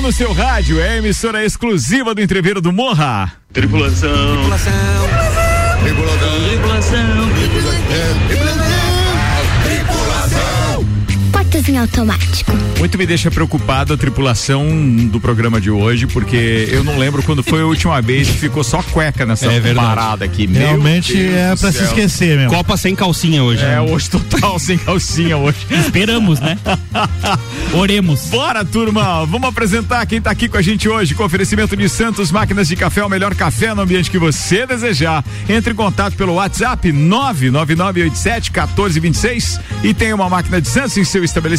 1 no seu rádio, é a emissora exclusiva do Entreveiro do Morra. Tripulação. Tripulação. Tripulação. Tripulação. Em automático. Muito me deixa preocupado a tripulação do programa de hoje, porque eu não lembro quando foi a última vez que ficou só cueca nessa É parada aqui. Meu Realmente Deus é pra se esquecer mesmo. Copa sem calcinha hoje. É, hoje total sem calcinha hoje. Esperamos, né? Oremos. Bora, turma! Vamos apresentar quem tá aqui com a gente hoje, com oferecimento de Santos Máquinas de Café, o melhor café no ambiente que você desejar. Entre em contato pelo WhatsApp 99987-1426 e tem uma máquina de Santos em seu estabelecimento.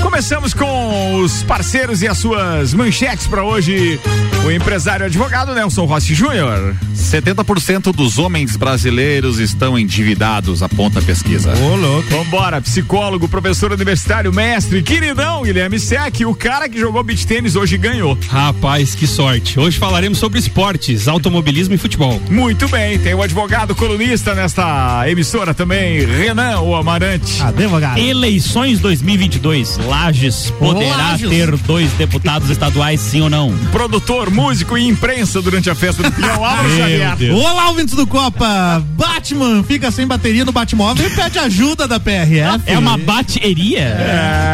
Começamos com os parceiros e as suas manchetes para hoje. O empresário advogado Nelson Rossi Júnior. 70% dos homens brasileiros estão endividados, aponta a pesquisa. Ô, louco. Vambora, psicólogo, professor universitário, mestre, queridão, Guilherme Sec, o cara que jogou beach tênis hoje ganhou. Rapaz, que sorte. Hoje falaremos sobre esportes, automobilismo e futebol. Muito bem, tem o advogado colunista nesta emissora também, Renan o Amarante. Advogado. Eleições 2022. Lages poderá Lages. ter dois deputados estaduais, sim ou não? Produtor, músico e imprensa durante a festa do Pinhão, Álvaro Xavier. Olá, ouvintes do Copa! Batman fica sem bateria no Batmóvel e pede ajuda da PRF. É uma bateria?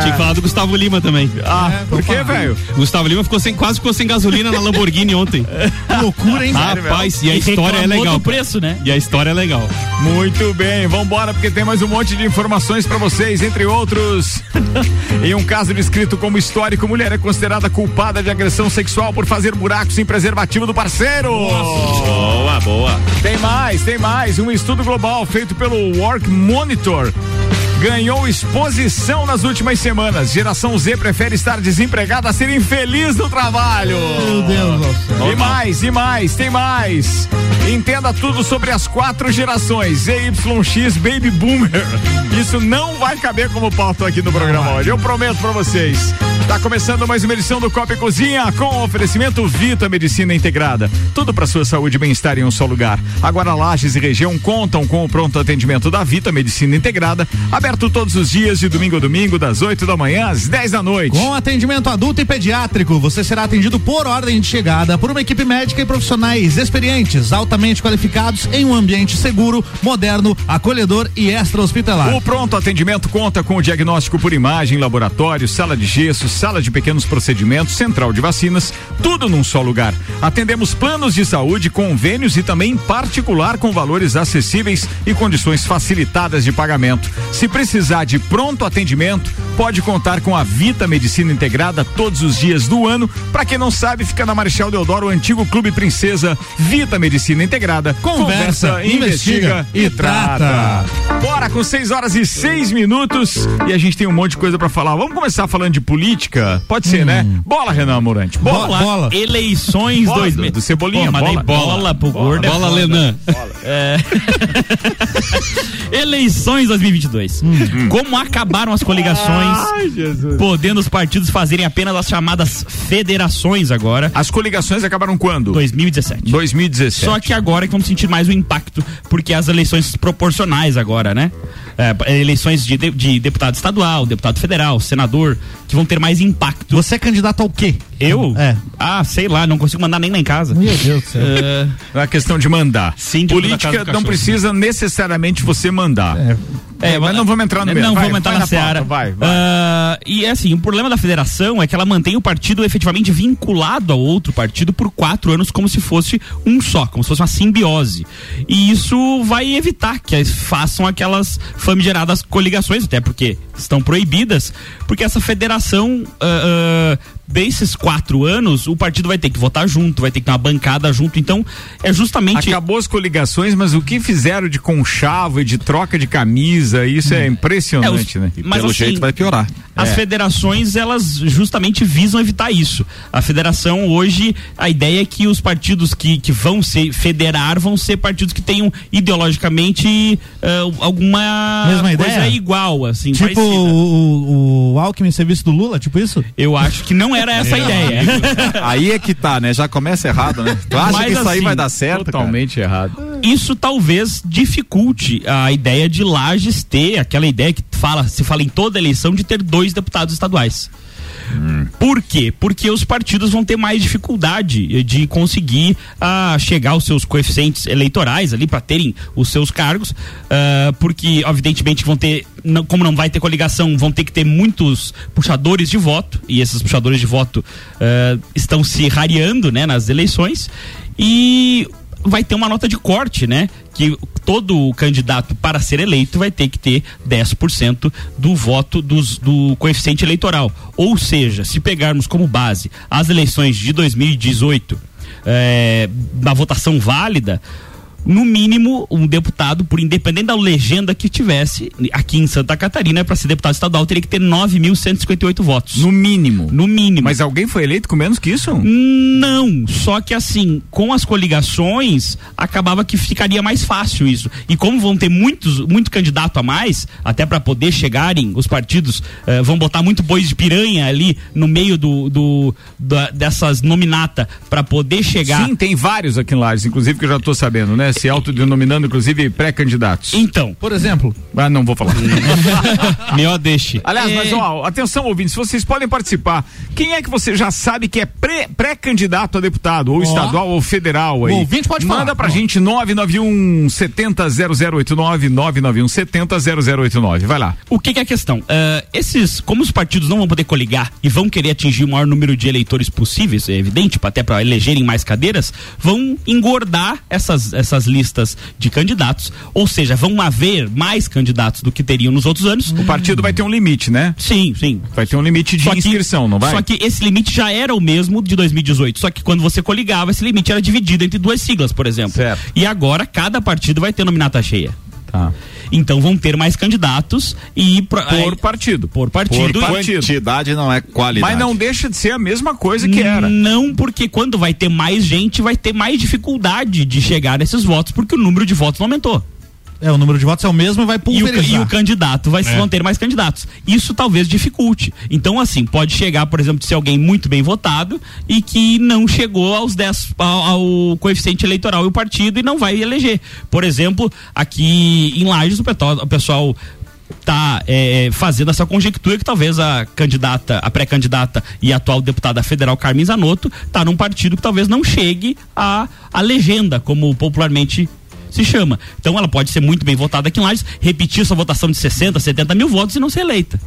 Tinha que falar do Gustavo Lima também. Ah, É, por falar. velho? Gustavo Lima ficou sem, quase ficou sem gasolina na Lamborghini ontem. Que loucura, hein? Rapaz, e a história é legal. preço, né? E a história é legal. Muito bem, vambora porque tem mais um monte de informações pra vocês, entre outros. em um caso descrito como histórico, mulher é considerada culpada de agressão sexual por fazer buracos em preservativo do parceiro. Boa, boa. Tem mais, tem mais. Um estudo global feito pelo Work Monitor ganhou exposição nas últimas semanas. Geração Z prefere estar desempregada a ser infeliz no trabalho. Meu Deus do céu. E mais, e mais, tem mais. Entenda tudo sobre as quatro gerações ZYX Baby Boomer. Isso não vai caber como pauta aqui no programa hoje. Eu prometo pra vocês. Tá começando mais uma edição do Copa e Cozinha com o oferecimento Vita Medicina Integrada. Tudo pra sua saúde e bem-estar em um só lugar. Agora Lages e região contam com o pronto atendimento da Vita Medicina Integrada, aberto todos os dias de domingo a domingo das 8 da manhã às 10 da noite. Com atendimento adulto e pediátrico, você será atendido por ordem de chegada por uma equipe médica e profissionais experientes, altamente qualificados em um ambiente seguro, moderno, acolhedor e extra-hospitalar. O pronto atendimento conta com o diagnóstico por imagem, laboratório, sala de gesso, sala de pequenos procedimentos, central de vacinas, tudo num só lugar. Atendemos planos de saúde, convênios e também particular com valores acessíveis e condições facilitadas de pagamento. Se precisar de pronto atendimento, pode contar com a Vita Medicina Integrada todos os dias do ano. Para quem não sabe, fica na Marechal Deodoro, o antigo Clube Princesa, Vita Medicina Integrada. Conversa, investiga e trata. Bora com 6 horas e 6 minutos e a gente tem um monte de coisa pra falar. Vamos começar falando de política? Pode ser, né? Bola, Renan Morante. Bola. Bola. bola. Eleições Bola 2000. do- do Cebolinha, Pô, bola. bola, pro gordo. é Bola foda. Lenan. É. Eleições 2022. Como acabaram as coligações, Ai, Jesus. podendo os partidos fazerem apenas as chamadas federações agora, As coligações acabaram quando? 2017. 2017. Só que agora é que vamos sentir mais o impacto, porque as eleições proporcionais agora, né? É, eleições de, de- de deputado estadual, deputado federal, senador, que vão ter mais impacto. Você é candidato ao quê? Eu? É. Ah, sei lá, não consigo mandar nem lá em casa. Meu Deus do céu. É, É uma questão de mandar. Sim, de na Política não precisa necessariamente você mandar. É, mas não vamos entrar no meio. Não Vai, vamos entrar vai na, seara. pauta, Vai, vai. Ah, e é assim, o problema da federação é que ela mantém o partido efetivamente vinculado ao outro partido por quatro anos como se fosse um só, como se fosse uma simbiose. E isso vai evitar que eles façam aquelas famigeradas coligações, até porque estão proibidas, porque essa federação ah, ah, desses quatro anos, o partido vai ter que votar junto, vai ter que ter uma bancada junto. Então, é justamente. Acabou as coligações, mas o que fizeram de conchavo e de troca de camisa, isso é impressionante, É, os- né? E Mas pelo assim, jeito vai piorar. As É. federações, elas justamente visam evitar isso. A federação hoje, a ideia é que os partidos que, que vão ser federar vão ser partidos que tenham ideologicamente ah, alguma Mesma coisa ideia? igual, assim, Tipo o, o, o Alckmin serviço do Lula, tipo isso? Eu acho que não era essa a ideia. Aí é que tá, né? Já começa errado, né? Tu acha Mas que isso aí assim, vai dar certo? cara? Totalmente errado. Isso talvez dificulte a ideia de Lages ter aquela ideia que fala, se fala em toda eleição de ter dois deputados estaduais. Por quê? Porque os partidos vão ter mais dificuldade de conseguir ah, chegar aos seus coeficientes eleitorais ali para terem os seus cargos, ah, porque evidentemente vão ter, não- como não vai ter coligação, vão ter que ter muitos puxadores de voto e esses puxadores de voto ah, estão se rareando, né, nas eleições e vai ter uma nota de corte, né? Que todo candidato para ser eleito vai ter que ter 10% do voto dos, do coeficiente eleitoral. Ou seja, se pegarmos como base as eleições de 2018 eh, na votação válida, no mínimo, um deputado, por independente da legenda que tivesse, aqui em Santa Catarina, para ser deputado estadual, teria que ter 9.158 votos. No mínimo. No mínimo. Mas alguém foi eleito com menos que isso? Não, só que assim, com as coligações, acabava que ficaria mais fácil isso. E como vão ter muitos, muito candidato a mais, até para poder chegarem, os partidos eh, vão botar muito bois de piranha ali no meio do, do da- dessas nominata para poder chegar. Sim, tem vários aqui em Lages, inclusive que eu já tô sabendo, né? Se autodenominando, inclusive, pré-candidatos. Então, Por exemplo, Ah, não vou falar. Meu deixe. Aliás, mas ó, atenção, ouvintes, vocês podem participar. Quem é que você já sabe que é pré- pré-candidato a deputado, ou estadual ou federal aí? O ouvinte pode falar. Manda pra Ó. gente 991 70 0089 991 70 0089. Vai lá. O que, que é a questão? Ah, esses, como os partidos não vão poder coligar e vão querer atingir o maior número de eleitores possíveis, é evidente, até para elegerem mais cadeiras, vão engordar essas, essas listas de candidatos. Ou seja, vão haver mais candidatos do que teriam nos outros anos. O partido vai ter um limite, né? Sim, sim. Vai ter um limite de Só que- inscrição, não vai? Só que esse limite já era o mesmo de 2018. Só que quando você coligava, esse limite era dividido entre duas siglas, por exemplo. Certo. E agora cada partido vai ter nominata cheia. Tá. Então vão ter mais candidatos e Por aí- partido. por partido. Por partido. Quantidade não é qualidade. Mas não deixa de ser a mesma coisa que era. Não, porque quando vai ter mais gente, vai ter mais dificuldade de chegar nesses votos, porque o número de votos não aumentou. É, o número de votos é o mesmo e vai E o, pulverizar. e o candidato vai vão ter mais candidatos. Isso talvez dificulte. Então, assim, pode chegar, por exemplo, de ser alguém muito bem votado e que não chegou aos 10 ao, ao coeficiente eleitoral e o partido e não vai eleger. Por exemplo, aqui em Lages, o pessoal tá é, fazendo essa conjectura que talvez a candidata, a pré-candidata e atual deputada federal Carmen Zanotto tá num partido que talvez não chegue à, à legenda, como popularmente se chama. Então ela pode ser muito bem votada aqui em Lages, repetir sua votação de 60, 70 mil votos e não ser eleita.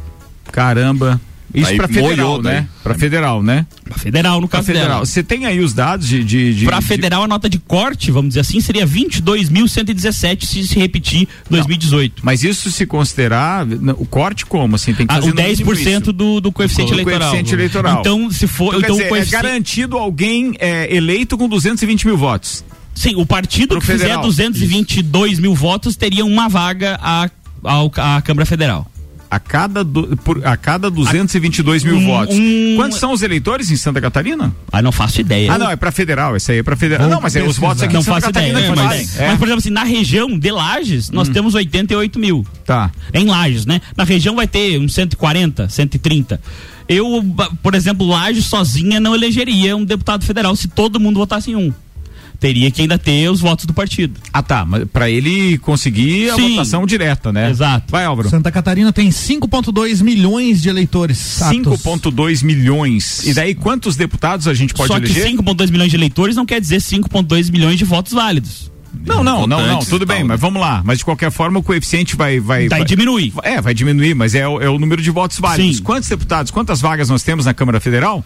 Caramba. Isso Aí pra federal, molhou, né? daí. Pra federal, né? Pra federal, no Pra caso federal. dela. Você tem aí os dados de. de, de Pra de- federal, a nota de corte, vamos dizer assim, seria 22.117 se se repetir 2018. Mas isso se considerar. O corte como? Assim, tem que Ah, fazer o no mínimo 10% isso. do, do coeficiente Do eleitoral. coeficiente eleitoral. Então, se for. Então, quer Então, o dizer, é coeficiente- garantido alguém é, eleito com 220 mil votos. Sim, o partido Pro que fizer federal. 222 mil votos teria uma vaga à, ao- à Câmara Federal. A cada, du- por, a cada 222 mil Um- votos. um- Quantos são os eleitores em Santa Catarina? Ah, não faço ideia. Ah, não, é pra federal. Essa aí é pra federal. Vou não, mas é os votos aqui não em Santa faço ideia. Catarina É, que mas. É. mas, por exemplo, assim, na região de Lages, nós temos 88 mil. Tá. Em Lages, né? Na região vai ter uns 140, 130. Eu, por exemplo, Lages sozinha não elegeria um deputado federal se todo mundo votasse em um. Teria que ainda ter os votos do partido. Ah, tá. Mas pra ele conseguir a Sim. votação direta, né? Exato. Vai, Álvaro. Santa Catarina tem 5,2 milhões de eleitores. aptos. 5,2 milhões. E daí, quantos deputados a gente pode Só eleger? que 5,2 milhões de eleitores não quer dizer 5,2 milhões de votos válidos. Não, não, não, não, tudo bem, mas vamos lá. Mas de qualquer forma, o coeficiente vai. vai, Daí vai diminui. É, vai diminuir, mas é, o- é o número de votos válidos. Sim. Quantos deputados, quantas vagas nós temos na Câmara Federal?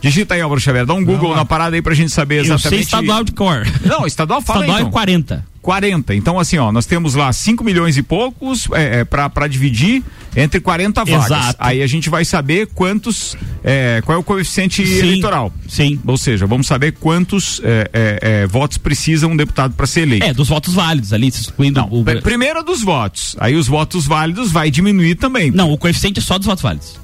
Digita aí, Álvaro Xavier, dá um Google na parada aí pra gente saber Eu sei exatamente. estadual de cor. Não, estadual fala Estadual então. é 40. 40. Então, assim, ó, nós temos lá 5 milhões e poucos é, é, para dividir entre 40 vagas. Exato. Aí a gente vai saber quantos. é, qual é o coeficiente Sim. eleitoral. Sim. Ou seja, vamos saber quantos é, é, é, votos precisa um deputado para ser eleito. É, dos votos válidos ali, se excluindo Não, o. pr- primeiro dos votos. Aí os votos válidos vai diminuir também. Não, o coeficiente é só dos votos válidos.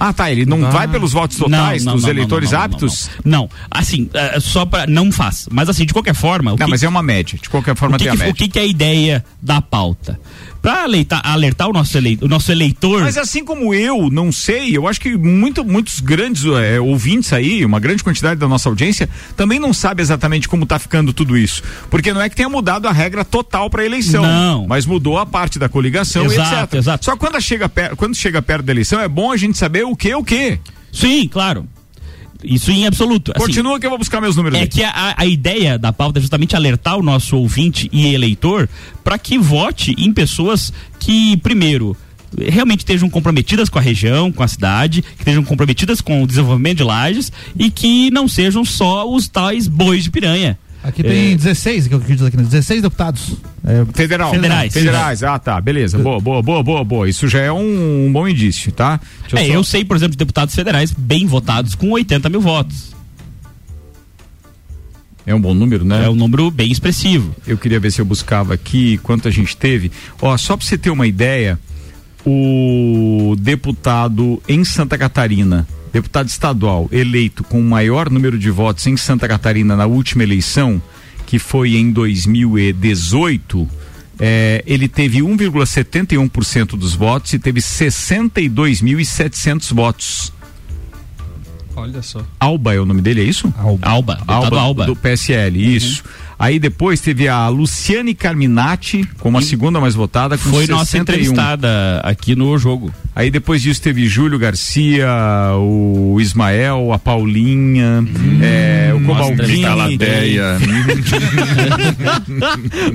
Ah, tá. Ele não vai pelos votos totais Não, não, dos não, eleitores aptos? Não, assim, é, só pra. Não faz. Mas assim, de qualquer forma. Não, que- mas é uma média. De qualquer forma, o que, tem a que- média. o que que é a ideia da pauta? Para alertar, o, nosso eleitor, o nosso eleitor. Mas assim como eu não sei, eu acho que muito, muitos grandes é, ouvintes aí, uma grande quantidade da nossa audiência, também não sabe exatamente como tá ficando tudo isso. Porque não é que tenha mudado a regra total para eleição. Não. Mas mudou a parte da coligação Exato, e etc. exato. Só quando chega, per, quando chega perto da eleição é bom a gente saber o que é o que. Sim, claro. Isso em absoluto. Assim, Continua que eu vou buscar meus números. É aí. que a, a ideia da pauta é justamente alertar o nosso ouvinte e eleitor para que vote em pessoas que, primeiro, realmente estejam comprometidas com a região, com a cidade, que estejam comprometidas com o desenvolvimento de lajes e que não sejam só os tais bois de piranha. Aqui tem 16, que eu acredito aqui, né? 16 deputados. É, Federal. Federais. Federais. Ah, tá. Beleza. Boa, boa, boa, boa, boa. Isso já é um, um bom indício, tá? Deixa É, só- eu sei, por exemplo, de deputados federais bem votados com 80 mil votos. É um bom número, né? É um número bem expressivo. Eu queria ver se eu buscava aqui quanto a gente teve. Ó, só pra você ter uma ideia, o deputado em Santa Catarina, deputado estadual eleito com o maior número de votos em Santa Catarina na última eleição, que foi em 2018, é, ele teve 1,71% dos votos e teve 62.700 votos. Olha só. Alba é o nome dele, é isso? Alba, deputado Alba. do PSL, isso. Aí depois teve a Luciane Carminati como a segunda mais votada com Foi nossa 61. entrevistada aqui no jogo. Aí depois disso teve Júlio Garcia, o Ismael, a Paulinha, é, o Cobalcini, Caladeia.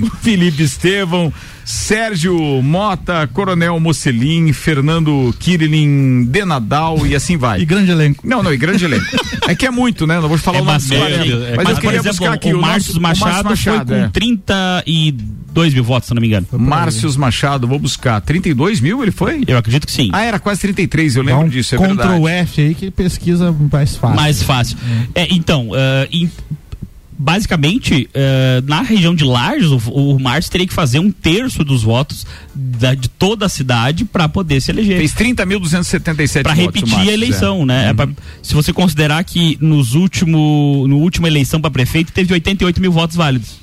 o Felipe Estevão, Sérgio Mota, Coronel Mocelin, Fernando Kirilin, Denadal e assim vai. e grande elenco. Não, não, e grande elenco. É que é muito, né? Não vou te falar É o nome bastante. 40. É, Mas Mas, eu queria exemplo, buscar aqui o, o, Márcio nosso- Machado, Machado, foi com é. 32 mil votos, se não me engano. Márcios Machado, vou buscar. 32 mil ele foi? Eu acredito que sim. Ah, era quase 33, eu lembro um disso, é Ctrl verdade. F aí que pesquisa mais fácil. Mais fácil. É, então, ah, em- basicamente, ah, na região de Lages, o, o Márcio teria que fazer um terço dos votos da- de toda a cidade para poder se eleger. Fez 30.277 Para repetir Márcio, a eleição, é. né? É pra- se você considerar que nos último, no última eleição para prefeito teve 88 mil votos válidos.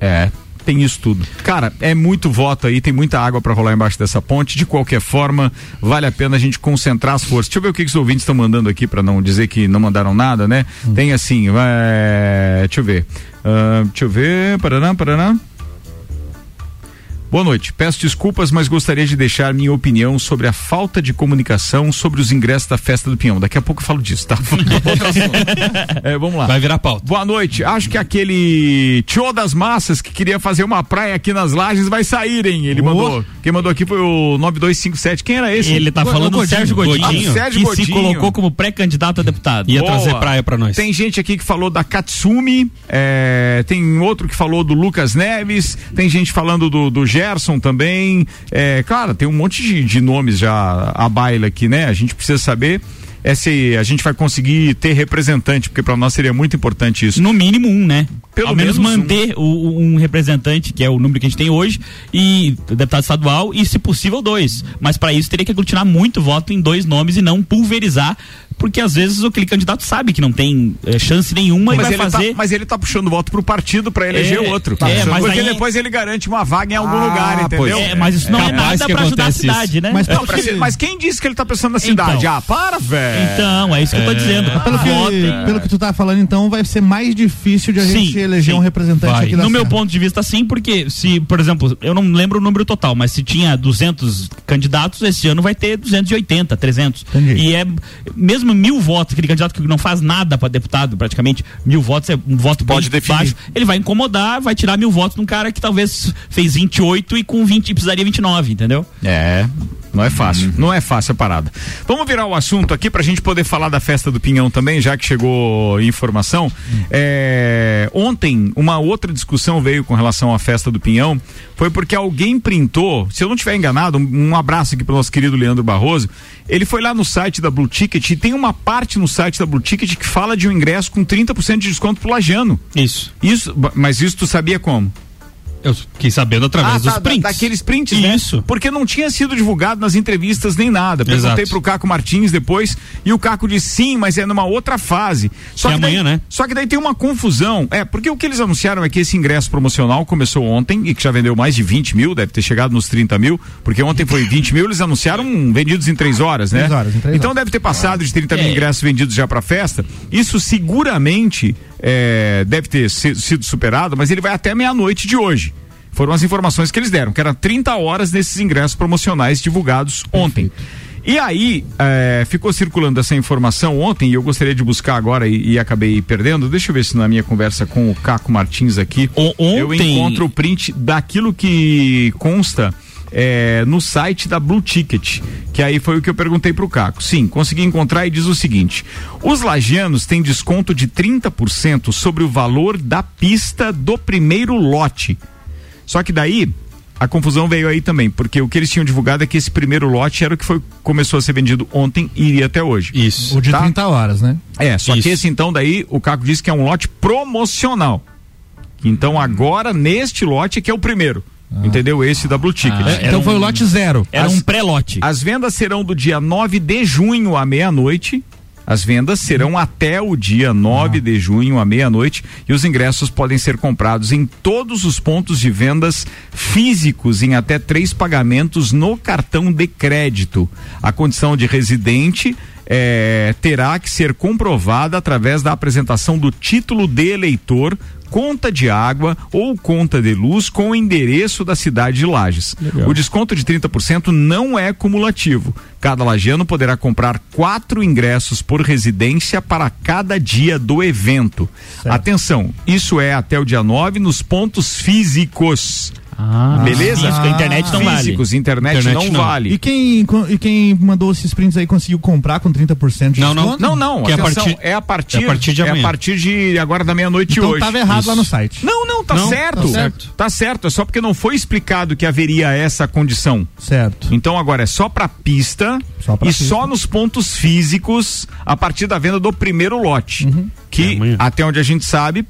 É. Tem isso tudo. Cara, é muito voto aí, tem muita água pra rolar embaixo dessa ponte. De qualquer forma, vale a pena a gente concentrar as forças. Deixa eu ver o que, que os ouvintes estão mandando aqui pra não dizer que não mandaram nada, né? Tem assim, vai. Deixa eu ver. Ah, deixa eu ver. Paraná, paraná. Boa noite. Peço desculpas, mas gostaria de deixar minha opinião sobre a falta de comunicação sobre os ingressos da festa do Pinhão. Daqui a pouco eu falo disso, tá? É, vamos lá. Vai virar pauta. Boa noite. Acho que aquele tio das massas que queria fazer uma praia aqui nas lajes vai sair, hein? Ele mandou. Quem mandou aqui foi o 9257. Quem era esse? Ele tá Go- falando do. Sérgio Godinho, Godinho. Ah, Sérgio que se Godinho. colocou como pré-candidato a deputado. Ia Boa. trazer praia pra nós. Tem gente aqui que falou da Katsumi, é, tem outro que falou do Lucas Neves, tem gente falando do, do Gerson também. É, cara, tem um monte de, de nomes já à baila aqui, né? A gente precisa saber é se a gente vai conseguir ter representante, porque para nós seria muito importante isso. No mínimo um, né? Pelo Ao menos, menos um. manter o- o- um representante, que é o número que a gente tem hoje, e deputado estadual, e se possível dois. Mas para isso teria que aglutinar muito voto em dois nomes e não pulverizar, porque às vezes aquele candidato sabe que não tem eh, chance nenhuma e mas, vai ele fazer. tá, mas ele tá puxando voto pro partido pra eleger É, o outro. é, mas porque aí- depois ele garante uma vaga em algum Ah, lugar, entendeu? É, mas isso não é Capaz nada que pra ajudar a cidade, isso. né? Mas Não, que- ser- mas quem disse que ele tá pensando na cidade? Então. ah, para, velho. Então, é isso que eu tô dizendo. Pelo que, Vota. pelo que tu tá falando, então, vai ser mais difícil de a gente Sim, eleger sim. um representante Vai. aqui da No meu ponto de vista, sim, porque se, por exemplo, eu não lembro o número total, mas se tinha 200 candidatos, esse ano vai ter 280, 300. Entendi. E é mesmo mil votos, aquele candidato que não faz nada para deputado, praticamente, mil votos é um voto Pode bem definir. baixo, ele vai incomodar, vai tirar mil votos num cara que talvez fez 28 e com 20 precisaria 29, entendeu? É, não é fácil. Não é fácil a parada. Vamos virar o assunto aqui pra gente poder falar da festa do Pinhão também, já que chegou informação. É, ontem, uma outra discussão veio com relação à festa do Pinhão. Foi porque alguém printou, se eu não estiver enganado, um, um abraço aqui pro nosso querido Leandro Barroso. Ele foi lá no site da Blue Ticket e tem uma parte no site da Blue Ticket que fala de um ingresso com 30% de desconto pro Lajano. Isso. Isso, mas isso tu sabia como? Eu fiquei sabendo através Ah, dos tá, da- prints. daqueles prints, né? Isso. Porque não tinha sido divulgado nas entrevistas nem nada. Perguntei Exato. pro Caco Martins depois e o Caco disse sim, mas é numa outra fase. Só Que daí, amanhã, né? Só que daí tem uma confusão. É, porque o que eles anunciaram é que esse ingresso promocional começou ontem e que já vendeu mais de 20 mil, deve ter chegado nos 30 mil, porque ontem foi 20 mil, eles anunciaram vendidos em três horas, né? Três horas, em três então horas. deve ter passado de 30 mil É. ingressos vendidos já pra festa. Isso seguramente é, deve ter si- sido superado, mas ele vai até meia-noite de hoje. Foram as informações que eles deram, que eram 30 horas desses ingressos promocionais divulgados ontem. E aí, é, ficou circulando essa informação ontem e eu gostaria de buscar agora e, e acabei perdendo. Deixa eu ver se na minha conversa com o Caco Martins aqui O- eu ontem- encontro o print daquilo que consta é, no site da Blue Ticket, que aí foi o que eu perguntei pro Caco. Sim, consegui encontrar e diz o seguinte: os lagianos têm desconto de 30% sobre o valor da pista do primeiro lote. Só que daí a confusão veio aí também, porque o que eles tinham divulgado é que esse primeiro lote era o que foi, começou a ser vendido ontem e iria até hoje. Isso. O de Tá. 30 horas, né? É, só Isso. que esse então daí o Caco disse que é um lote promocional. Então agora neste lote é que é o primeiro. Entendeu? Esse da Blue Ticket. Ah, então foi o lote zero. Era As- um pré-lote. As vendas serão do dia 9 de junho à meia-noite. As vendas serão até o dia 9 de junho à meia-noite e os ingressos podem ser comprados em todos os pontos de vendas físicos em até três pagamentos no cartão de crédito. A condição de residente eh, terá que ser comprovada através da apresentação do título de eleitor conta de água ou conta de luz com o endereço da cidade de Lages. O desconto de 30% não é cumulativo. Cada lagiano poderá comprar quatro ingressos por residência para cada dia do evento. Atenção, isso é até o dia 9 nos pontos físicos. Ah, Beleza? Isso, que a internet não vale. Físicos, internet, Internet não, não. vale. E quem, e quem mandou esses prints aí conseguiu comprar com 30% de Não, não. desconto? Não, não, Que é a atenção, partir- é a partir, é a partir de é a amanhã. partir de agora da meia-noite Então hoje. tava errado lá Isso. no site. Não, não, tá Não, certo. tá certo. Tá certo, é só porque não foi explicado que haveria essa condição. Certo. Então agora é só pra pista Só pra e pista. só nos pontos físicos a partir da venda do primeiro lote. Uhum. Que É até onde a gente sabe,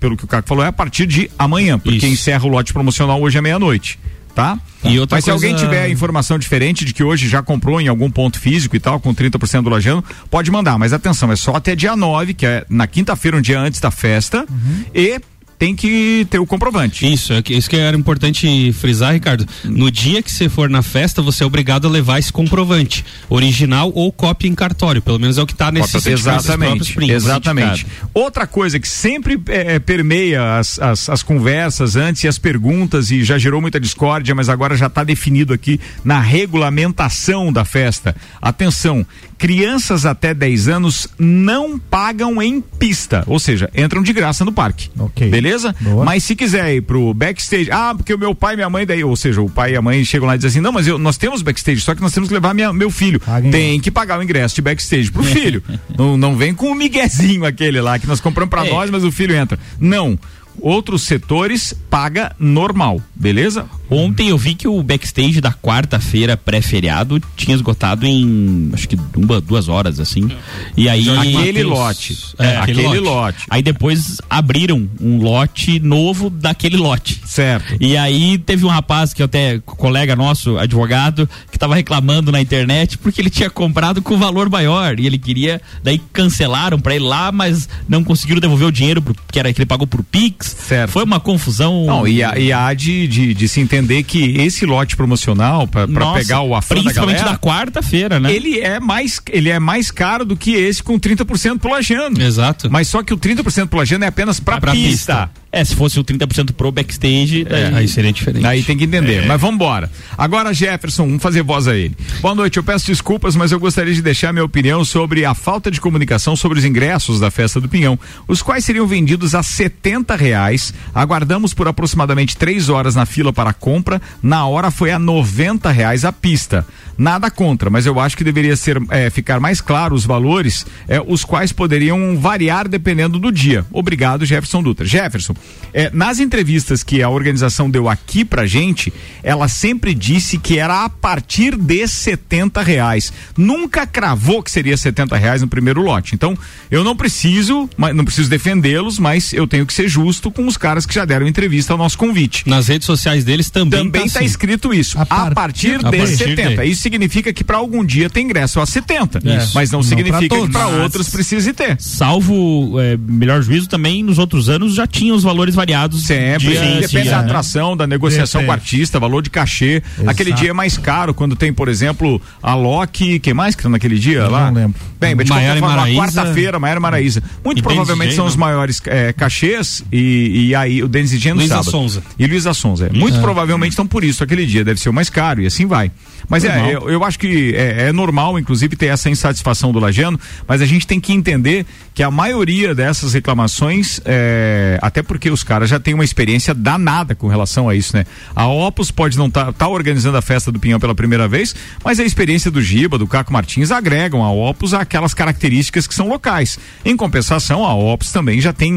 pelo que o Caco falou, é a partir de amanhã, porque Isso. encerra o lote promocional hoje à meia-noite. Tá? E outra Mas se coisa- alguém tiver informação diferente de que hoje já comprou em algum ponto físico e tal, com 30% do lojano, pode mandar. Mas atenção, é só até dia 9, que é na quinta-feira, um dia antes da festa, Uhum. e tem que ter o comprovante. Isso, é que- isso que era importante frisar, Ricardo. No dia que você for na festa, você é obrigado a levar esse comprovante, original ou cópia em cartório. Pelo menos é o que está nesse Exatamente, prints. exatamente. Outra coisa que sempre eh, permeia as, as, as conversas antes e as perguntas e já gerou muita discórdia, mas agora já está definido aqui na regulamentação da festa. Atenção, crianças até 10 anos não pagam em pista, ou seja, entram de graça no parque. Ok. Beleza? Boa. Mas se quiser ir pro backstage, ah, porque o meu pai e minha mãe daí, ou seja, o pai e a mãe chegam lá e dizem assim: "Não, mas eu- nós temos backstage, só que nós temos que levar minha- meu filho". Tem que pagar o ingresso de backstage pro filho. não, não vem com o miguezinho aquele lá que nós compramos pra É. nós, mas o filho entra. Não. Outros setores paga normal, beleza? Ontem eu vi que o backstage da quarta-feira pré-feriado tinha esgotado em acho que uma, duas horas, assim. E aí. Aquele Mateus- lote. É, aquele aquele lote. Aí depois abriram um lote novo daquele lote. Certo. E aí teve um rapaz que até colega nosso, advogado, que tava reclamando na internet porque ele tinha comprado com valor maior e ele queria, daí cancelaram pra ele lá, mas não conseguiram devolver o dinheiro pro- que era que ele pagou por Pix. Certo. Foi uma confusão. Não, e, há- e há de, de, de se entender que esse lote promocional, Nossa, pegar o afã da principalmente galera, da quarta-feira, né? ele é mais ele é mais caro do que esse com 30% pro Lajano. Exato. Mas só que o 30% pro Lajano é apenas pra, Pra pista. pista. É, se fosse o 30% pro backstage, daí... É, aí seria diferente. Aí tem que entender. Mas vamos embora. Agora, Jefferson, vamos fazer voz a ele. Boa noite, eu peço desculpas, mas eu gostaria de deixar minha opinião sobre a falta de comunicação sobre os ingressos da festa do Pinhão, os quais seriam vendidos a 70 reais. Aguardamos por aproximadamente três horas na fila para a compra. Na hora foi a 90 reais a pista. Nada contra, mas eu acho que deveria ser é, ficar mais claro os valores, é, os quais poderiam variar dependendo do dia. Obrigado, Jefferson Dutra. Jefferson, é, nas entrevistas que a organização deu aqui pra gente, ela sempre disse que era a partir de 70 reais. Nunca cravou que seria 70 reais no primeiro lote. Então, eu não preciso, não preciso defendê-los, mas eu tenho que ser justo com os caras que já deram entrevista ao nosso convite. Nas redes sociais deles também Também tá está assim. escrito isso. A A, partir A de partir 70. de. Isso significa que para algum dia tem ingresso a 70. É. Mas não, Não significa pra que para outros precise ter. Salvo é, melhor juízo também, nos outros anos já tinha os valores valores variados. Sempre, dia sim, depende dia, da né? atração, da negociação Depende. com o artista, valor de cachê. Aquele dia é mais caro quando tem, por exemplo, a Loki, quem mais que tá naquele dia Eu lá? não lembro. Bem, mas de Maiara Maraísa. quarta-feira, Maiara Maraísa. Muito E provavelmente são os não? maiores é, cachês e, e aí o Denis DJ no Luísa sábado. Sonza. E Luísa Sonza. é. Muito provavelmente estão por isso aquele dia, deve ser o mais caro e assim vai. Mas é, eu, eu acho que é, é normal, inclusive, ter essa insatisfação do Lajano, mas a gente tem que entender que a maioria dessas reclamações, é, até porque os caras já têm uma experiência danada com relação a isso, né? A Opus pode não estar tá, organizando a festa do Pinhão pela primeira vez, mas a experiência do Giba, do Caco Martins, agregam a Opus aquelas características que são locais. Em compensação, a Opus também já tem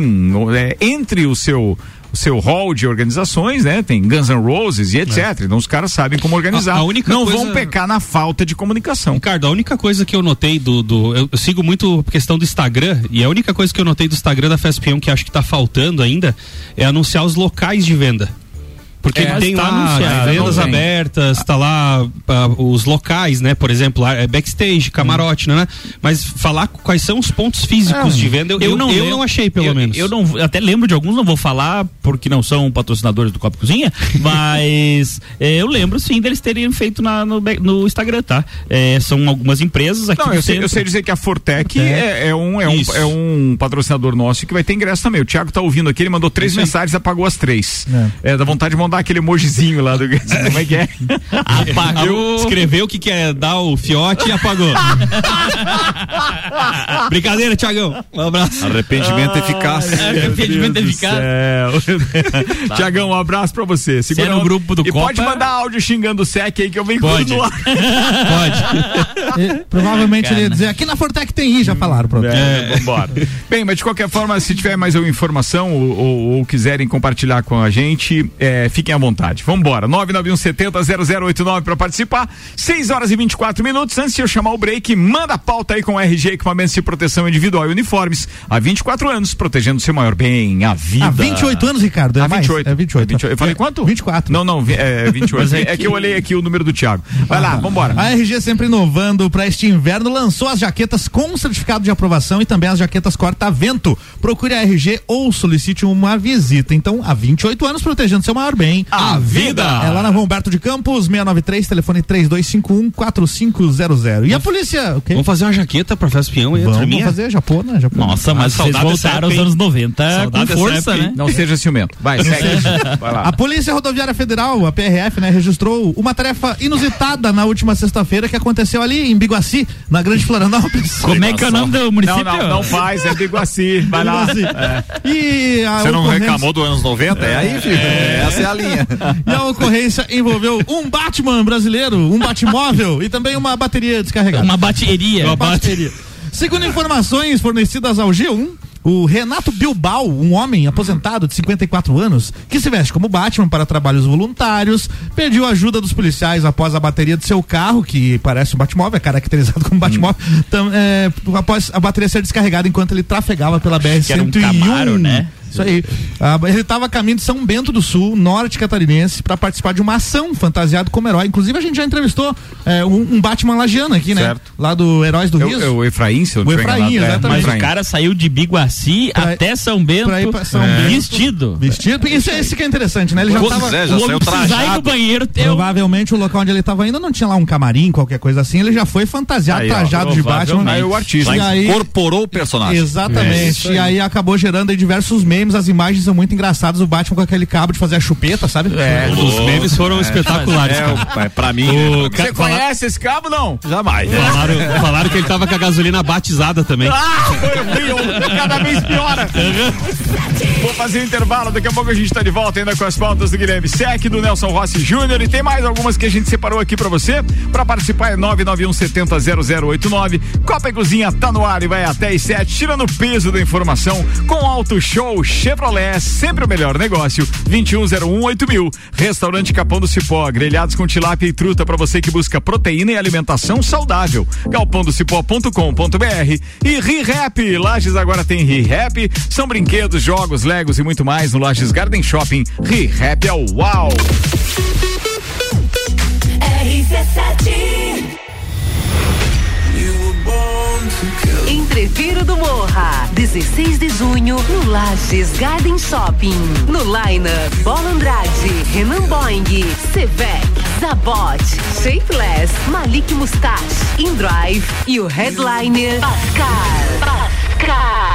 é, entre o seu o seu hall de organizações, né? Tem Guns N' Roses e etc. Então os caras sabem como organizar. A- a única Não coisa- vão pecar na falta de comunicação. Ricardo, a única coisa que eu notei do. do eu, eu sigo muito a questão do Instagram, e a única coisa que eu notei do Instagram da FESPIão que acho que tá faltando ainda é anunciar os locais de venda. Porque É, tem tá lá anunciado, vendas abertas, tá lá ah, os locais, né? Por exemplo, é backstage, camarote, né? Mas falar quais são os pontos físicos de venda, eu, eu, não, eu lembro- não achei, pelo eu, menos. Eu não, eu até lembro de alguns, não vou falar porque não são patrocinadores do Copa Cozinha, mas é, eu lembro sim deles terem feito na, no, no Instagram, tá? É, são algumas empresas aqui Não, eu sei, eu sei dizer que a Fortec é, é um, é, um, é um patrocinador nosso que vai ter ingresso também. O Thiago tá ouvindo aqui, ele mandou três mensagens, apagou as três. É. dá vontade de mandar aquele emojizinho lá do. Como é que é? Apagou. Escreveu que quer dar o fiote e apagou. Brincadeira, Tiagão. Um abraço. Arrependimento eficaz. Arrependimento eficaz. Tiagão, um abraço pra você. Segura é no grupo do E pode Copa- mandar áudio xingando o SEC aí que eu venho Pode. no ar. Pode. E, provavelmente ele ia dizer, aqui na Fortec tem I, já falaram, pronto. É, vambora. Bem, mas de qualquer forma, se tiver mais alguma informação ou, ou- ou quiserem compartilhar com a gente, é, fiquem à vontade. Vambora. 991700089 para participar. 6 horas e 24 minutos. Antes de eu chamar o break, manda a pauta aí com RG Equipamentos de Proteção Individual e Uniformes. Há 24 anos, protegendo o seu maior bem, a vida. Há 28 anos, Ricardo. É Ah, mais? 28. É 28. É 28. Eu falei quanto? 24. Não, não, é 28. Mas é, é que... eu olhei aqui o número do Thiago. Vai lá, vambora. A RG sempre inovando para este inverno lançou as jaquetas com certificado de aprovação e também as jaquetas corta-vento. Procure a RG ou solicite uma visita. Então, há 28 anos protegendo seu maior bem. A vida. É lá na Rua Humberto de Campos, 693, telefone 3251-4500. E a polícia? O quê? Vamos fazer uma jaqueta pra Festa Peão e Vamos, vamos fazer japona, japona. Nossa, mas Ah, vocês voltaram aos anos hein? 90 Saudade com força, né? Não seja ciumento. Vai, segue. Vai lá. A Polícia Rodoviária Federal, a PRF, né, registrou uma tarefa inusitada na última sexta-feira que aconteceu ali em Biguaci, na Grande Florianópolis. Como é que é o nome do Não, município? não, não faz, é Biguaci. Vai lá. Biguaci. E a Você não ocorrência- reclamou do anos 90? É aí, filho. Essa é a linha. E a ocorrência envolveu um Batman brasileiro, um Batmóvel e também uma bateria descarregada. Uma bateria. Uma bateria. Segundo informações fornecidas ao G1, o Renato Bilbao, um homem aposentado de 54 anos, que se veste como Batman para trabalhos voluntários, pediu ajuda dos policiais após a bateria de seu carro, que parece um Batmóvel, é caracterizado como Batmóvel, tam- é, após a bateria ser descarregada enquanto ele trafegava pela BR-101. Que era um Camaro, né? Isso aí. Ah, ele estava a caminho de São Bento do Sul, norte catarinense, para participar de uma ação fantasiado como herói. Inclusive, a gente já entrevistou é, um, um Batman lagiano aqui, né? Certo. Lá do Heróis do É Riso. o- é o Efraim, se eu não O Efraim. É, exatamente. Mas Efraim. o cara saiu de Biguaci Pra- até São Bento, pra ir pra São é. Bento. vestido. Vestido. Isso, esse que é interessante, né? Ele já Pois tava. é, já o saiu ir no trajado. banheiro. Eu... Provavelmente o local onde ele estava indo não tinha lá um camarim, qualquer coisa assim. Ele já foi fantasiado, Aí, ó, trajado de Batman. Aí o artista. E aí- Incorporou o personagem. Exatamente. e aí acabou gerando aí diversos memes. As imagens são muito engraçadas. O Batman com aquele cabo de fazer a chupeta, sabe? É. Os memes foram espetaculares. É, cara. o- pra mim. O é, ca- Você conhece esse cabo, não? Jamais. Falaram, falaram que ele tava com a gasolina batizada também. Ah, foi horrível. Cada vez piora. Vou fazer um intervalo, daqui a pouco a gente tá de volta ainda com as pautas do Guilherme Sec, do Nelson Rossi Júnior e tem mais algumas que a gente separou aqui pra você. Pra participar é 991 70 0089. Copa e Cozinha tá no ar e vai até às 7, tirando o peso da informação com Auto Show Chevrolet, sempre o melhor negócio. 21018000. Restaurante Capão do Cipó, grelhados com tilápia e truta pra você que busca proteína e alimentação saudável. galpondocipó.com.br e ReHap. Lages agora tem ReHap. São brinquedos, jogos, legos e muito mais no Lages Garden Shopping. ReHap é o uau. RC7 Entrevista Tiro do Morra. 16 de junho, no Lages Garden Shopping. No Liner, Bola Andrade, Renan Boing, Sevec, Zabot, Shapeless, Malik Mustache, InDrive e o headliner Pascal. Pascal.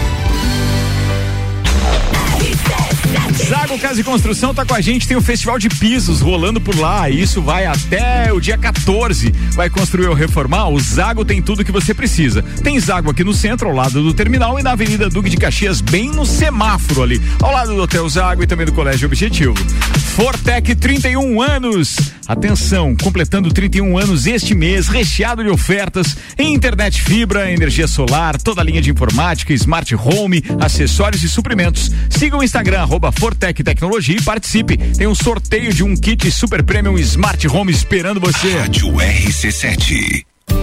Zago Casa e Construção tá com a gente, tem o Festival de Pisos rolando por lá. Isso vai até o dia 14. Vai construir ou reformar? O Zago tem tudo que você precisa. Tem Zago aqui no centro, ao lado do terminal e na Avenida Duque de Caxias, bem no semáforo ali, ao lado do Hotel Zago e também do Colégio Objetivo. Fortec 31 anos. Atenção, completando 31 anos este mês, recheado de ofertas em internet fibra, energia solar, toda a linha de informática, smart home, acessórios e suprimentos. Siga o Instagram, arroba Fortec Tecnologia e participe. Tem um sorteio de um kit super premium smart home esperando você. Rádio RC7.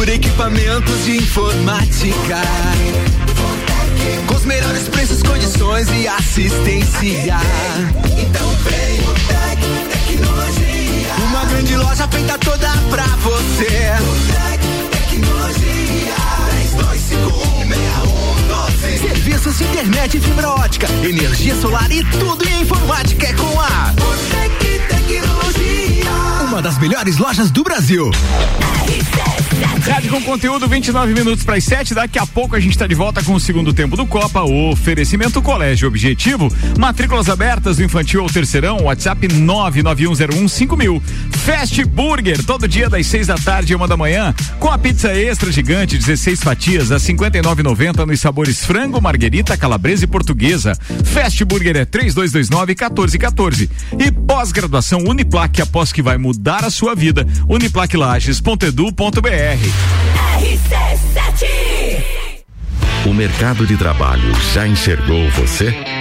Procura equipamentos de informática, com os melhores preços, condições e assistência, então vem o Tec Tecnologia. Uma grande loja feita toda pra você. Tec Tecnologia. 32516112. Serviços de internet fibra ótica, energia solar e tudo em informática é com a Tec Tecnologia. Uma das melhores lojas do Brasil. Rádio com conteúdo, 29 minutos para as 7. Daqui a pouco a gente está de volta com o segundo tempo do Copa. O oferecimento Colégio Objetivo. Matrículas abertas do infantil ao terceirão. WhatsApp 991015000. Fast Burger, todo dia das 6 da tarde e uma da manhã. Com a pizza extra gigante, 16 fatias a 59,90 nos sabores frango, marguerita, calabresa e portuguesa. Fast Burger é 3229 1414. E pós-graduação Uniplaque, após que vai mudar a sua vida. Uniplaquelages.edu.br. O mercado de trabalho já enxergou você?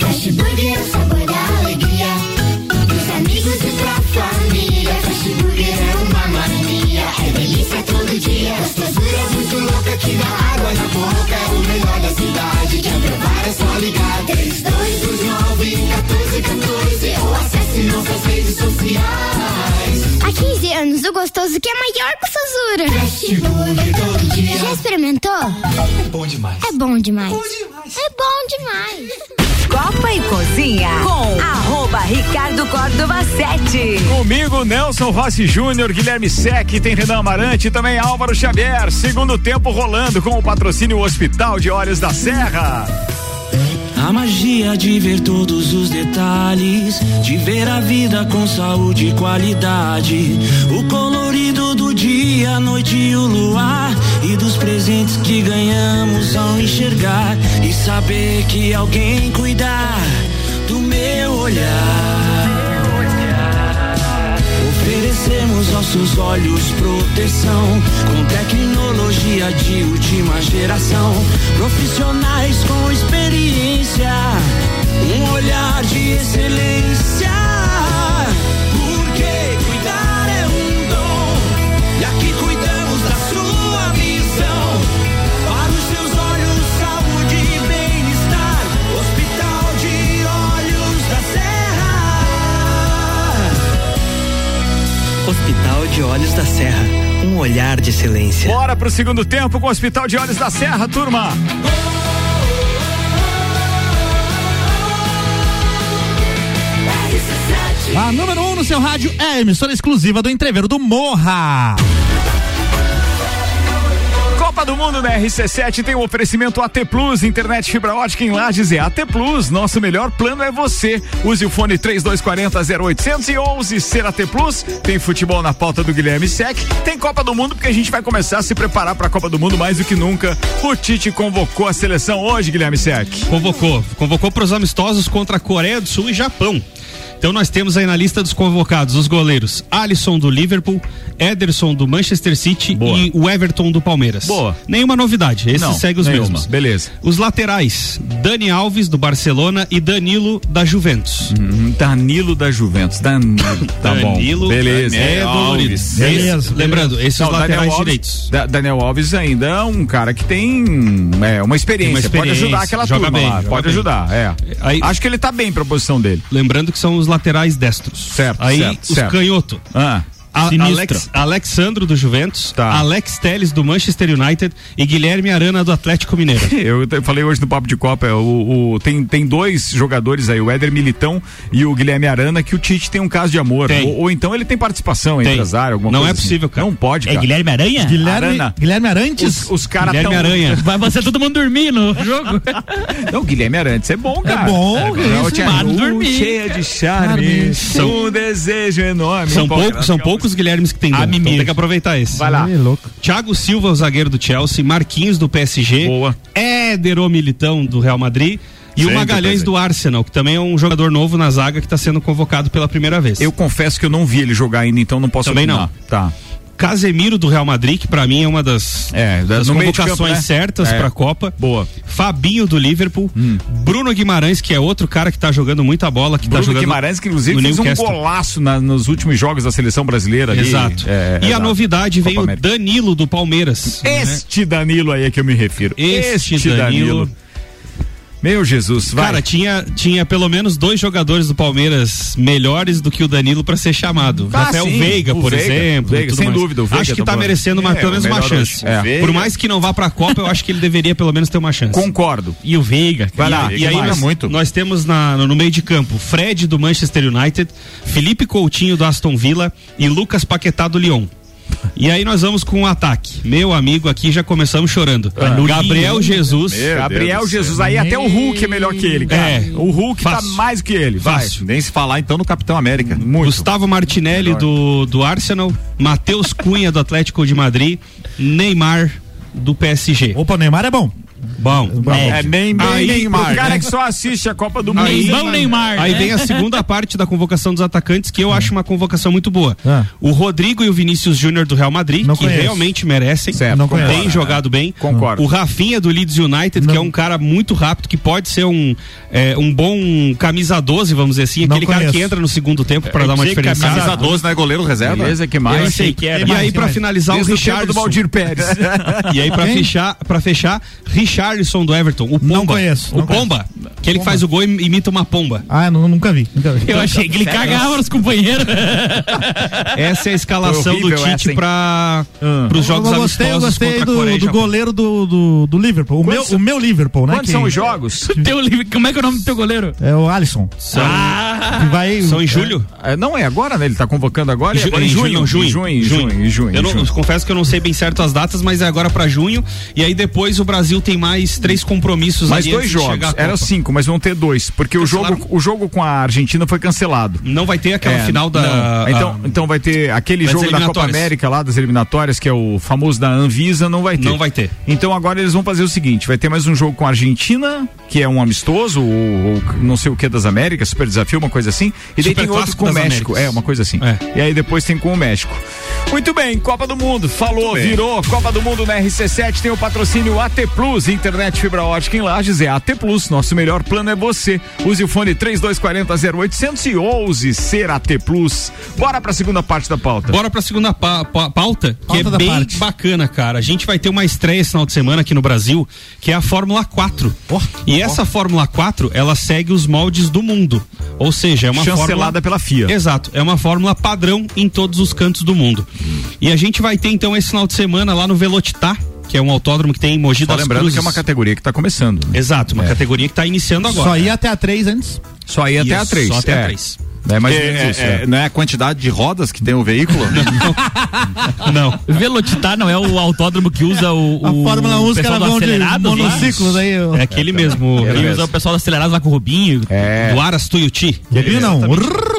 Fast Burger é o sabor da alegria. Dos amigos e pra família. Fast Burger é uma mania. É delícia todo dia. Gostosura muito louca que dá água na boca. É o melhor da cidade. Quer provar é só ligar. 3229 1414 ou acesse nossas redes sociais. Há 15 anos, o gostoso que é maior que o Sazura. Fast Burger todo dia. Já experimentou? É bom demais. É bom demais. É bom demais. Copa e Cozinha com arroba Ricardo Córdova 7. Comigo, Nelson Rossi Júnior, Guilherme Sec, tem Renan Amarante e também Álvaro Xavier. Segundo tempo rolando com o patrocínio Hospital de Olhos da Serra. A magia de ver todos os detalhes, de ver a vida com saúde e qualidade. O do dia, a noite e o luar. E dos presentes que ganhamos ao enxergar. E saber que alguém cuidar do meu olhar. Oferecemos aos seus olhos proteção com tecnologia de última geração. Profissionais com experiência, um olhar de excelência. De Olhos da Serra. Um olhar de excelência. Bora pro segundo tempo com o Hospital de Olhos da Serra, turma. A número 1 um no seu rádio é a emissora exclusiva do Entreveiro do Morra. Copa do Mundo na RC7 tem o um oferecimento AT Plus, internet fibra ótica em Lages é AT Plus. Nosso melhor plano é você. Use o fone 3240 0811 ser AT Plus. Tem futebol na pauta do Guilherme Sec. Tem Copa do Mundo porque a gente vai começar a se preparar para a Copa do Mundo mais do que nunca. O Tite convocou a seleção hoje, Guilherme Sec. Convocou. Convocou para os amistosos contra a Coreia do Sul e Japão. Então nós temos aí na lista dos convocados os goleiros Alisson do Liverpool, Ederson do Manchester City Boa. e o Everton do Palmeiras. Boa. Nenhuma novidade, esses Não, seguem os nenhuma. mesmos. Beleza. Os laterais, Dani Alves do Barcelona e Danilo da Juventus. Hum, Danilo da Juventus. Danilo. Tá Danilo, bom. Beleza. é dolorido. Alves. Beleza, lembrando, esses Não, laterais Daniel Alves- direitos. Da- Daniel Alves ainda é um cara que tem é, uma, experiência, uma Pode ajudar experiência, aquela turma bem, lá. Pode bem. ajudar, é. Aí- Acho que ele tá bem pra posição dele. Lembrando que são os laterais destros. Certo, Aí certo, os certo. canhoto. Ah. A-. Alex, Alexandro do Juventus, Tá. Alex Teles do Manchester United e Guilherme Arana do Atlético Mineiro. Eu falei hoje no Papo de Copa, o, o- tem, tem dois jogadores aí, o Éder Militão e o Guilherme Arana, que o Tite tem um caso de amor. Ou, ou então ele tem participação Tem. empresário, alguma Não coisa é assim. possível, cara. Não pode, É cara. Guilherme Aranha? Guilherme, Arana. Guilherme Arantes. Os, os caras Guilherme tão... Aranha. Vai você todo mundo dormir no jogo. Não, Guilherme Arantes é bom, cara. bom, é, eu tinha para uh, dormir. cheia de charme, um desejo enorme. São, poucos, cara, são calma. Poucos Guilhermes que tem dom, Ah, então tem que aproveitar esse. Vai lá. Ih, louco. Thiago Silva, o zagueiro do Chelsea, Marquinhos do PSG, Boa. Éder o Militão do Real Madrid e Sempre o Magalhães do Arsenal, que também é um jogador novo na zaga que está sendo convocado pela primeira vez. Eu confesso que eu não vi ele jogar ainda, então não posso Também opinar. Tá. Casemiro do Real Madrid, que pra mim é uma das, É, da- das convocações campo, né? certas É. pra Copa. Boa. Fabinho do Liverpool, Bruno Guimarães, que é outro cara que tá jogando muita bola, que tá Bruno jogando Guimarães, que inclusive fez um Newcastle. golaço na- nos últimos jogos da seleção brasileira ali. Exato. É, e a novidade Copa veio o América. Danilo do Palmeiras. né? Este Danilo aí é que eu me refiro. Este Danilo. Meu Jesus, vai. Cara, tinha, tinha pelo menos dois jogadores do Palmeiras melhores do que o Danilo pra ser chamado. Ah, Rafael sim, Veiga, o por Veiga, exemplo. Veiga, e sem mais. dúvida, o Veiga Acho que tá bom. merecendo uma, É, pelo menos uma chance. É. Por mais que não vá pra Copa, eu acho que ele deveria pelo menos ter uma chance. Concordo. E o Veiga. Vai lá. E aí mais? nós, muito. nós temos na- no meio de campo Fred do Manchester United, Felipe Coutinho do Aston Villa e Lucas Paquetá do Lyon. E aí nós vamos com o ataque. Meu amigo aqui já começamos chorando. Ah. Gabriel Jesus. Gabriel Jesus, aí até o Hulk é melhor que ele, cara. É. O Hulk Fácil. tá mais que ele. Vai. Fácil. Nem se falar então no Capitão América. Gustavo Martinelli do, do Arsenal, Matheus Cunha do Atlético de Madrid, Neymar do PSG. Opa, o Neymar é bom. Bom, É, nem bem Aí, Neymar. O cara né? que só assiste a Copa do Mundo. Aí, Neymar. aí né? vem a segunda parte da convocação dos atacantes, que eu acho uma convocação muito boa. Ah. O Rodrigo e o Vinícius Júnior do Real Madrid, Não que conheço. realmente merecem. Certo, Não Tem conheço. jogado bem. Concordo. O Rafinha do Leeds United, que é um cara muito rápido, que pode ser um, é, um bom camisa 12, vamos dizer assim. Não Aquele cara que entra no segundo tempo para dar uma diferença. Camisa 12, não é goleiro reserva? Beleza, que Eu mais? sei que era. E mais, aí, mais? finalizar, Desde o Richardson. do Valdir Pérez. E aí, pra Quem? fechar, pra fechar, Richarlison do Everton, o Pomba. Não conheço, O não Pomba, aquele que faz o gol e imita uma pomba. Ah, não, nunca vi. Nunca vi. Eu achei que ele cagava nos companheiros. Essa é a escalação do Tite para os jogos eu gostei, eu amistosos gostei contra a do, Coreia do goleiro do, do, do Liverpool. O meu, o meu Liverpool, né? Quantos que são os jogos? Teu Como é que é o nome do teu goleiro? É o Alisson. Ah, Que vai, São em julho? É, não é agora, né? Ele tá convocando agora. Ju- agora em junho, junho, Em junho, em junho, em junho. Eu, não- junho. eu confesso que eu não sei bem certo as datas, mas é agora pra junho. E aí depois o Brasil tem mais três compromissos Mais ali dois jogos. Eram cinco, mas vão ter dois. Porque o Cancelaram? jogo, o jogo com a Argentina foi cancelado. Não vai ter aquela É, final da. não. Então, a- então vai ter aquele Das jogo da Copa. América lá, das eliminatórias, que é o famoso da Anvisa, não vai ter. Não vai ter. Então agora eles vão fazer o seguinte: vai ter mais um jogo com a Argentina, que é um amistoso, ou, ou não sei o que das Américas, super desafio, uma coisa assim. E daí tem outro com o México. Américas. É, uma coisa assim. É. E aí depois tem com o México. Muito bem, Copa do Mundo. Falou, virou. Copa do Mundo na RC7 tem o patrocínio AT Plus. Internet fibra ótica em Lages é AT Plus. Nosso melhor plano é você. Use o fone 3240 0800 e ouse ser AT Plus. Bora pra segunda parte da pauta. Bora pra segunda pa- pa- pauta, que Pauta é da bem parte. bacana, cara. A gente vai ter uma estreia esse final de semana aqui no Brasil, que é a Fórmula 4. e essa Fórmula 4, ela segue os moldes do mundo. Ou seja, é uma Chancelada fórmula... pela FIA. Exato, é uma fórmula padrão em todos os cantos do mundo. E a gente vai ter então esse final de semana lá no Velocitar, que é um autódromo que tem em Mogi Só das lembrando Cruzes. que é uma categoria que tá começando. né? Exato, uma É. categoria que tá iniciando agora. Só ia até a 3 antes. Só ia até a Isso, 3. Só até é. a 3. É mais ou É, menos isso. é, é. não é a quantidade de rodas que tem o veículo? Não. Velocitar não é o autódromo que usa o, A o Fórmula 1 os pessoal caras do vão de Acelerados lá? monociclos aí. É aquele mesmo. Ele Ele usa o pessoal do Acelerados lá com o Rubinho. É. Do Aras Tuiuti. Rubinho não,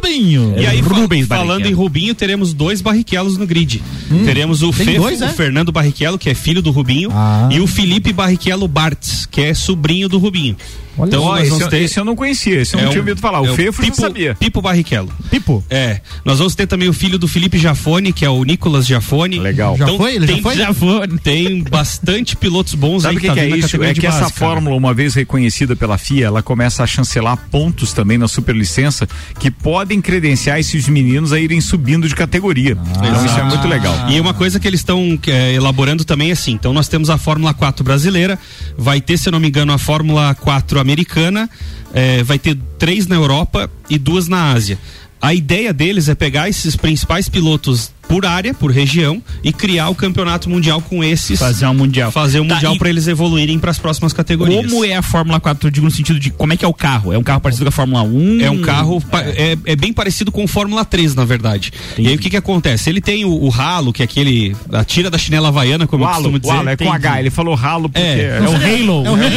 Rubinho. E aí, fa- Rubens falando Barrichello. em Rubinho, teremos dois Barrichellos no grid. teremos o Fefo, dois, é? o Fernando Barrichello, que é filho do Rubinho, Ah. e o Felipe Barrichello Bartz, que é sobrinho do Rubinho. Olha então, Ó, esse, ter. esse eu não conhecia, esse eu não é tinha um- ouvido falar. é O Fefo Pipo, não sabia. Pipo Barrichello. Pipo. É. Nós vamos ter também o filho do Felipe Jafone, que é o Nicolas Jafone. Legal. Já Então, foi? Ele já tem, foi? Jafone. Tem bastante pilotos bons Sabe aí que, tá que é vindo na isso? É que essa cara. fórmula, uma vez reconhecida pela FIA, ela começa a chancelar pontos também na superlicença que podem credenciar esses meninos a irem subindo de categoria. então isso é muito legal. E uma coisa que eles estão é, elaborando também é assim: então nós temos a Fórmula 4 brasileira, vai ter, se eu não me engano, a Fórmula 4 americana, é, vai ter três na Europa e duas na Ásia. A ideia deles é pegar esses principais pilotos por área, por região, e criar o campeonato mundial com esses. Fazer um mundial. Fazer um Tá, mundial para eles evoluírem para as próximas categorias. Como é a Fórmula 4, eu digo no sentido de como é que é o carro? É um carro parecido com a Fórmula 1? É um carro, pa- é, é bem parecido com o Fórmula 3, na verdade. E aí o que que acontece? Ele tem o, o ralo, que é aquele, a tira da chinela havaiana, como O eu Halo, costumo o dizer. Halo, é com Entendi. H, ele falou ralo porque... É, É o Halo. É o Halo.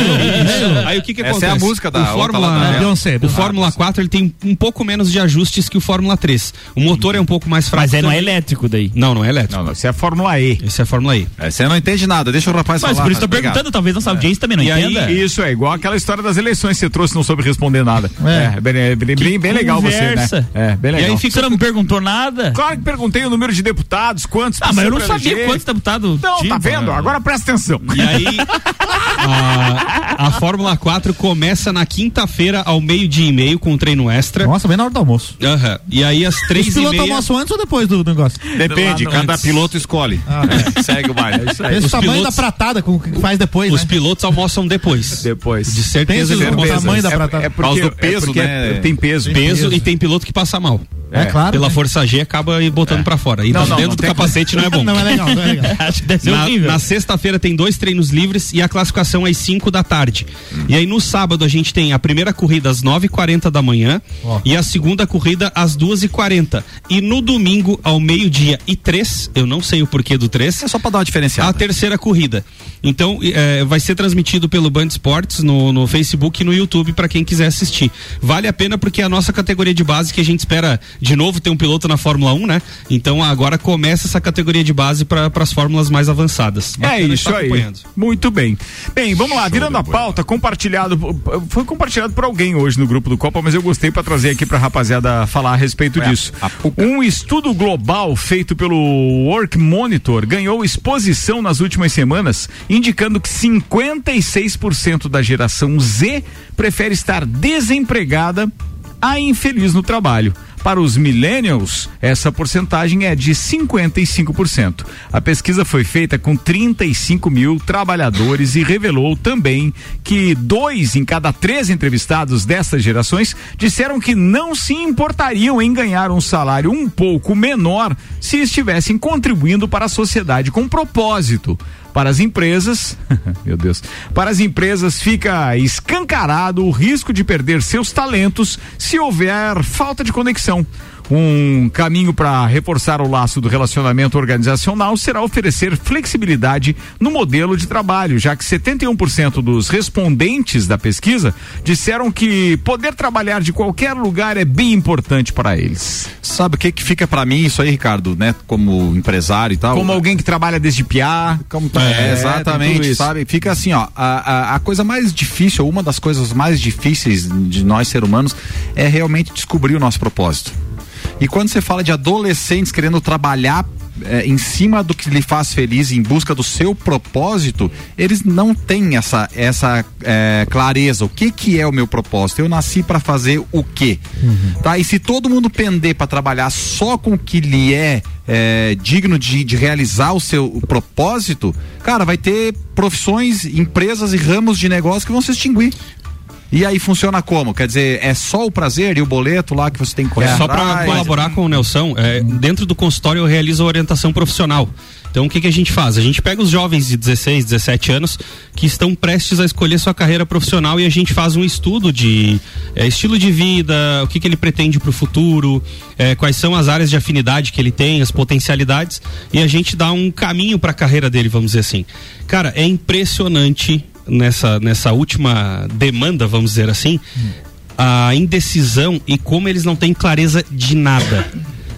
Isso. Aí o que que Essa acontece? é a música da o Fórmula, lá da É, Beyoncé, o. Fórmula 4 ele tem um pouco menos de ajustes que o Fórmula 3. O motor é um pouco mais fraco. Mas é, não é também. Elétrico daí. Não, não é elétrico. Não, não, isso é a Fórmula E. Esse é a Fórmula E. É, Você não entende nada, deixa o rapaz Mas falar. por isso tô obrigado. perguntando, talvez nossa audiência também não E aí, entenda. Isso é igual aquela história das eleições que você trouxe e não soube responder nada. É. É, bem, é bem, bem, bem legal você, né? É, bem E legal. aí fica Você não me perguntou nada? Claro que perguntei o número de deputados, quantos Ah, mas eu não sabia eleger. quantos deputados Não, tinha. tá vendo? Agora presta atenção. E aí, a, a Fórmula 4 começa na quinta-feira ao meio-dia e meio com um treino extra. Nossa, bem na hora do almoço. Aham. E aí, às três Os e pilotos meia... almoçam antes ou depois do negócio? Depende, cada antes. piloto escolhe. É, segue o baile. É isso aí. Esse Os tamanho pilotos- da pratada com o que faz depois, Os né? pilotos almoçam depois. Depois. De certeza Pensa vão tamanho da é, pratada. é Por causa do peso, é porque né? é- tem peso. peso e tem piloto que passa mal. É, claro. Pela né? força G acaba botando pra fora. E Não, não, dentro não do capacete não é bom. Não é legal, não é legal. Acho que deve ser Na, horrível. na sexta-feira tem dois treinos livres e a classificação às 5 da tarde. Hum. E aí no sábado a gente tem a primeira corrida às 9h40 da manhã Ó. e a segunda corrida às 2h40. E no domingo, ao meio-dia e 3, eu não sei o porquê do 3. É só pra dar uma diferenciada. A terceira corrida. Então, eh, vai ser transmitido pelo Band Esportes no, no Facebook e no YouTube para quem quiser assistir. Vale a pena porque é a nossa categoria de base que a gente espera de novo ter um piloto na Fórmula 1, né? Então agora começa essa categoria de base para as fórmulas mais avançadas. É Bacana isso estar aí. Muito bem. Bem, vamos lá, virando a pauta, compartilhado, foi compartilhado por alguém hoje no grupo do Copa, mas eu gostei para trazer aqui pra rapaziada falar a respeito disso. Um estudo global feito pelo Work Monitor ganhou exposição nas últimas semanas, indicando que 56% da geração Z prefere estar desempregada a infeliz no trabalho. Para os millennials, essa porcentagem é de 55%. A pesquisa foi feita com 35 mil trabalhadores e revelou também que dois em cada três entrevistados dessas gerações disseram que não se importariam em ganhar um salário um pouco menor se estivessem contribuindo para a sociedade com propósito. Para as empresas, meu Deus, para as empresas fica escancarado o risco de perder seus talentos se houver falta de conexão. Um caminho para reforçar o laço do relacionamento organizacional será oferecer flexibilidade no modelo de trabalho, já que 71% dos respondentes da pesquisa disseram que poder trabalhar de qualquer lugar é bem importante para eles. Sabe o que que fica pra mim isso aí, Ricardo, né? Como empresário e tal. Como alguém que trabalha desde piá, Como É, é, exatamente, sabe? Fica assim, ó, a, a, a coisa mais difícil, uma das coisas mais difíceis de nós ser humanos é realmente descobrir o nosso propósito. E quando você fala de adolescentes querendo trabalhar é, em cima do que lhe faz feliz, em busca do seu propósito, eles não têm essa, essa é, clareza. O que que é o meu propósito? Eu nasci para fazer o quê? Tá? E se todo mundo pender para trabalhar só com o que lhe é, é, digno de, de realizar o seu o propósito, cara, vai ter profissões, empresas e ramos de negócio que vão se extinguir. E aí funciona como? Quer dizer, é só o prazer e o boleto lá que você tem que correr É, só para colaborar com o Nelson, é, dentro do consultório eu realizo a orientação profissional. Então o que, que a gente faz? A gente pega os jovens de 16, 17 anos que estão prestes a escolher sua carreira profissional e a gente faz um estudo de é, estilo de vida, o que, que ele pretende para o futuro, é, quais são as áreas de afinidade que ele tem, as potencialidades e a gente dá um caminho para a carreira dele, vamos dizer assim. Cara, é impressionante nessa, nessa última demanda, vamos dizer assim, a indecisão e como eles não têm clareza de nada.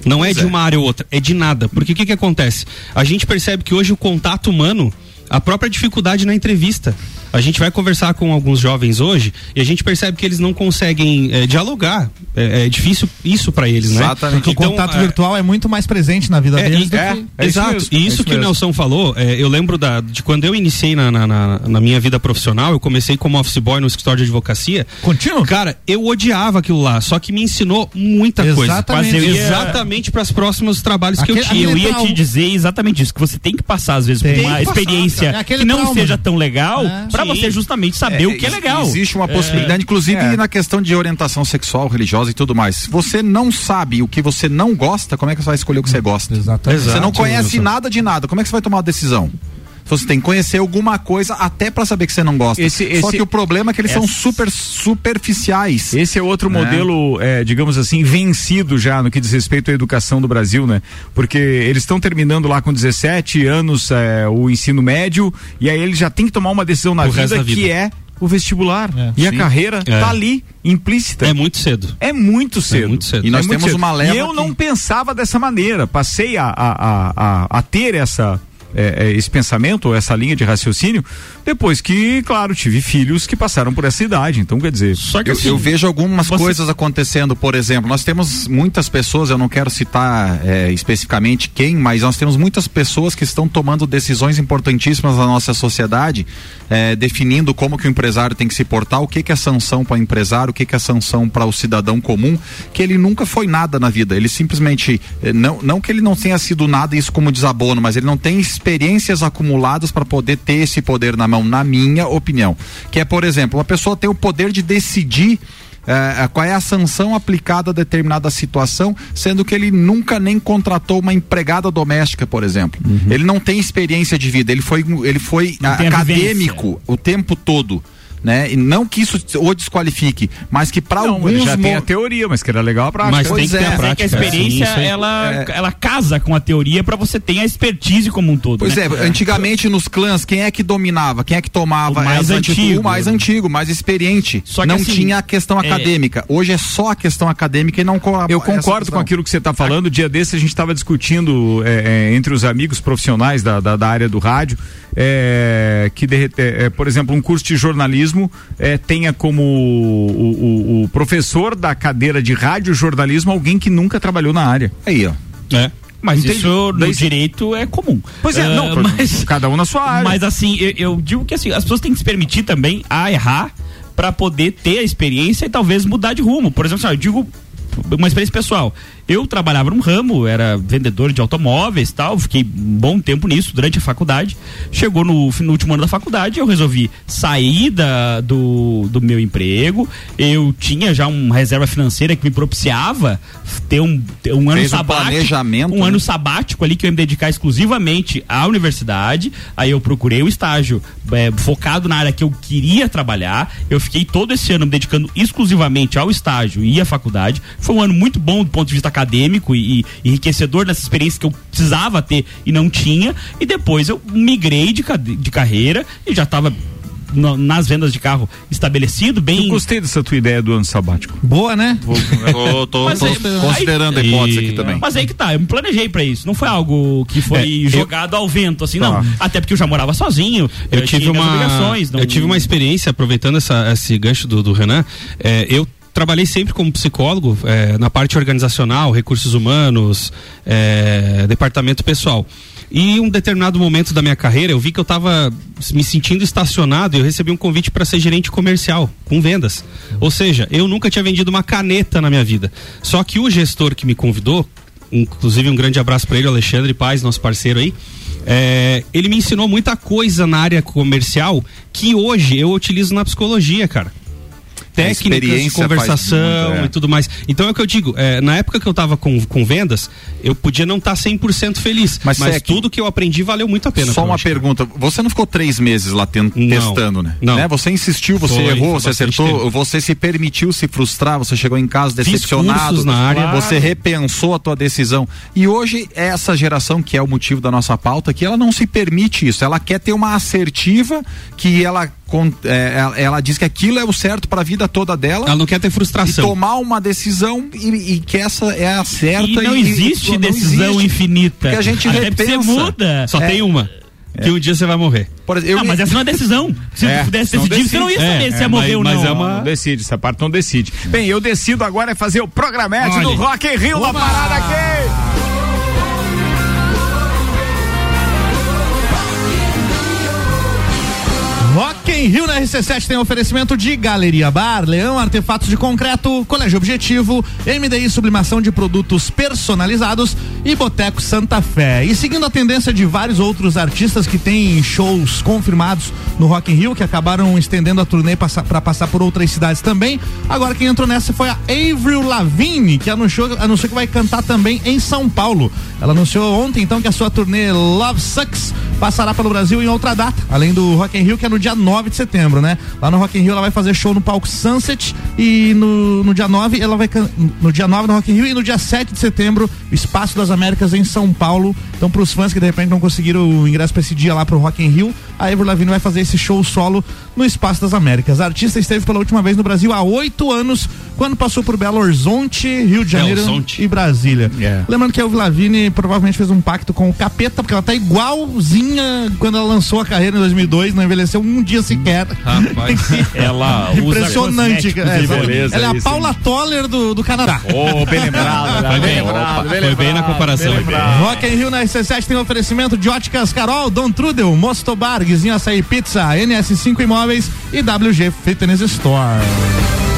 Não é de uma área ou outra, é de nada. Porque o que, que acontece? A gente percebe que hoje o contato humano, a própria dificuldade na entrevista. A gente vai conversar com alguns jovens hoje e a gente percebe que eles não conseguem eh, dialogar. É, é difícil isso para eles, né? Porque o contato virtual é muito mais presente na vida é, deles do é, que. exato. e isso, que o Nelson falou, é, eu lembro da, de quando eu iniciei na, na, na- na minha vida profissional, eu comecei como office boy no escritório de advocacia. Contínuo? Cara, eu odiava aquilo lá, só que me ensinou muita coisa. Exatamente. Mas eu ia- Ia- exatamente para os próximos trabalhos que eu Aquele- tinha. eu ia te dizer exatamente isso, que você tem que passar, às vezes, por uma passar, experiência cara. É aquele que não trauma. seja tão legal, É. pra Sim. você justamente saber o que é legal. Existe uma possibilidade, inclusive na questão de orientação sexual, religiosa e tudo mais. Se você não sabe o que você não gosta, como é que você vai escolher o que você gosta? Exatamente. Você não conhece nada de nada, como é que você vai tomar uma decisão? Você tem que conhecer alguma coisa até pra saber que você não gosta. Esse- Só esse- que o problema é que eles são Essa- super superficiais. Esse é outro né? modelo, é, digamos assim, vencido já no que diz respeito à educação do Brasil, né? Porque eles estão terminando lá com 17 anos é, o ensino médio e aí eles já tem que tomar uma decisão na vida, da vida. que é o vestibular. E a Sim. carreira É. tá ali, implícita. É muito cedo. É muito cedo. muito cedo. E nós É temos cedo. uma leva E eu que- não pensava dessa maneira. Passei a, a, a, a, a ter essa. É, é, esse pensamento, ou essa linha de raciocínio, depois que, claro, tive filhos que passaram por essa idade. Então, quer dizer. eu, eu vejo algumas você- coisas acontecendo, por exemplo, nós temos muitas pessoas, eu não quero citar é, especificamente quem, mas nós temos muitas pessoas que estão tomando decisões importantíssimas na nossa sociedade, é, definindo como que o empresário tem que se portar, o que que é sanção para o empresário, o que que é sanção para o cidadão comum, que ele nunca foi nada na vida, ele simplesmente, é, não, não que ele não tenha sido nada isso como desabono, mas ele não tem experiências acumuladas para poder ter esse poder na mão, na minha opinião. Que é, por exemplo, uma pessoa tem o poder de decidir É, qual é a sanção aplicada a determinada situação, sendo que ele nunca nem contratou uma empregada doméstica, por exemplo. Ele não tem experiência de vida, ele foi, ele foi Não acadêmico o tempo todo. Né? E não que isso o desqualifique, mas que para Não, alguns ele já tem a teoria, mas que era legal a prática. Mas tem Pois que ter é. a Mas é prática. que a experiência, ela, É. ela casa com a teoria pra você ter a expertise como um todo. Pois né? é, antigamente nos clãs, quem é que dominava? Quem é que tomava O mais antigo. O mais antigo, mais experiente. Só que não assim, tinha a questão é- acadêmica. Hoje é só a questão acadêmica e não. Eu concordo com aquilo que você está falando. Dia desse a gente estava discutindo é, é, entre os amigos profissionais da, da, da área do rádio é, que, de, é, por exemplo, um curso de jornalismo é, tenha como o, o- o professor da cadeira de rádio jornalismo alguém que nunca trabalhou na área. Aí, ó. É. Mas Entendi. isso no Daí- direito é comum. Pois é, Ah, não, por- mas, cada um na sua área. mas assim, eu, eu digo que assim, as pessoas têm que se permitir também a errar pra poder ter a experiência e talvez mudar de rumo. Por exemplo, assim, eu digo uma experiência pessoal. Eu trabalhava num ramo, era vendedor de automóveis e tal, fiquei um bom tempo nisso durante a faculdade. Chegou no, no último ano da faculdade, eu resolvi sair da, do, do meu emprego. Eu tinha já uma reserva financeira que me propiciava ter um, ter um ano Fez um sabático. planejamento, um né? ano sabático ali que eu ia me dedicar exclusivamente à universidade. Aí eu procurei o estágio é, focado na área que eu queria trabalhar. Eu fiquei todo esse ano me dedicando exclusivamente ao estágio e à faculdade. Foi um ano muito bom do ponto de vista acadêmico e, e enriquecedor nessa experiência que eu precisava ter e não tinha. E depois eu migrei de, de carreira e já estava nas vendas de carro estabelecido, bem. Eu gostei dessa tua ideia do ano sabático. Boa, né? Tô, tô- tô aí- considerando a aí- hipótese e- aqui também. Mas aí que tá, eu me planejei pra isso. Não foi algo que foi É, eu- jogado ao vento, assim, não. Tá. Até porque eu já morava sozinho. Eu tive tinha minhas uma, obrigações, não- eu tive uma experiência aproveitando essa, esse gancho do, do Renan. É, eu trabalhei sempre como psicólogo é, na parte organizacional, recursos humanos, é, departamento pessoal. E em um determinado momento da minha carreira, eu vi que eu estava me sentindo estacionado e eu recebi um convite para ser gerente comercial, com vendas. Ou seja, eu nunca tinha vendido uma caneta na minha vida. Só que o gestor que me convidou, inclusive um grande abraço para ele, Alexandre Paz, nosso parceiro aí. é, ele me ensinou muita coisa na área comercial que hoje eu utilizo na psicologia, cara. Técnicas de conversação é. e tudo mais. Então é o que eu digo, é, na época que eu tava com, com vendas, eu podia não estar 100% feliz, Mas, mas, tudo que eu aprendi valeu muito a pena. Só uma pergunta. Você não ficou três meses lá ten- Não. testando, né? Não. Né? Você insistiu, você Foi, errou, foi você acertou, tempo. você se permitiu se frustrar, você chegou em casa decepcionado. na área. Você repensou a tua decisão. E hoje, essa geração, que é o motivo da nossa pauta, que ela não se permite isso. Ela quer ter uma assertiva que ela. É, ela, diz que aquilo é o certo para a vida toda dela. Ela não quer ter E frustração. tomar uma decisão e, e que essa é a certa. E não existe não decisão existe. infinita. Porque a gente Até repensa. você muda. Só É. tem uma. Que um dia você vai morrer. Por exemplo, eu não, me- mas essa não é decisão. Se É, você pudesse não decidir, você não ia decide. saber É, se é, ia morrer mas- ou não. Mas é uma... Não decide, essa parte não decide. Bem, eu decido agora é fazer o programete Olha. do Rock in Rio da parada aqui. Rock in Rio na RC7 tem oferecimento de Galeria Bar, Leão Artefatos de Concreto, Colégio Objetivo, MDI Sublimação de Produtos Personalizados e Boteco Santa Fé. E seguindo a tendência de vários outros artistas que têm shows confirmados no Rock in Rio, que acabaram estendendo a turnê para passar por outras cidades também, agora quem entrou nessa foi a Avril Lavigne, que anunciou, anunciou que vai cantar também em São Paulo. Ela anunciou ontem então que a sua turnê Love Sucks passará pelo Brasil em outra data, além do Rock in Rio, que é no dia 9 de setembro, né? Lá no Rock in Rio ela vai fazer show no palco Sunset e no, no dia 9 ela vai no dia 9 no Rock in Rio e no dia 7 de setembro, Espaço das Américas em São Paulo. Então pros fãs que de repente não conseguiram o ingresso para esse dia lá pro Rock in Rio, a Ever Lavigne vai fazer esse show solo no Espaço das Américas. A artista esteve pela última vez no Brasil há oito anos, quando passou por Belo Horizonte, Rio de Janeiro Horizonte. e Brasília. É. Lembrando que a Ever Lavigne provavelmente fez um pacto com o capeta, porque ela tá igualzinha quando ela lançou a carreira em 2002, não envelheceu um dia sequer. Rapaz. Ela Impressionante. É, beleza, ela é a isso, Paula Toller do, do Canadá. Ô, bem lembrado, Foi bem. lembrado, Foi bem na comparação. Rock in Rio na RC7 tem oferecimento de óticas Carol, Dom Trudel, Mostobar, Guizinho Açaí Pizza, NS5 Imóveis e WG Fitness Store.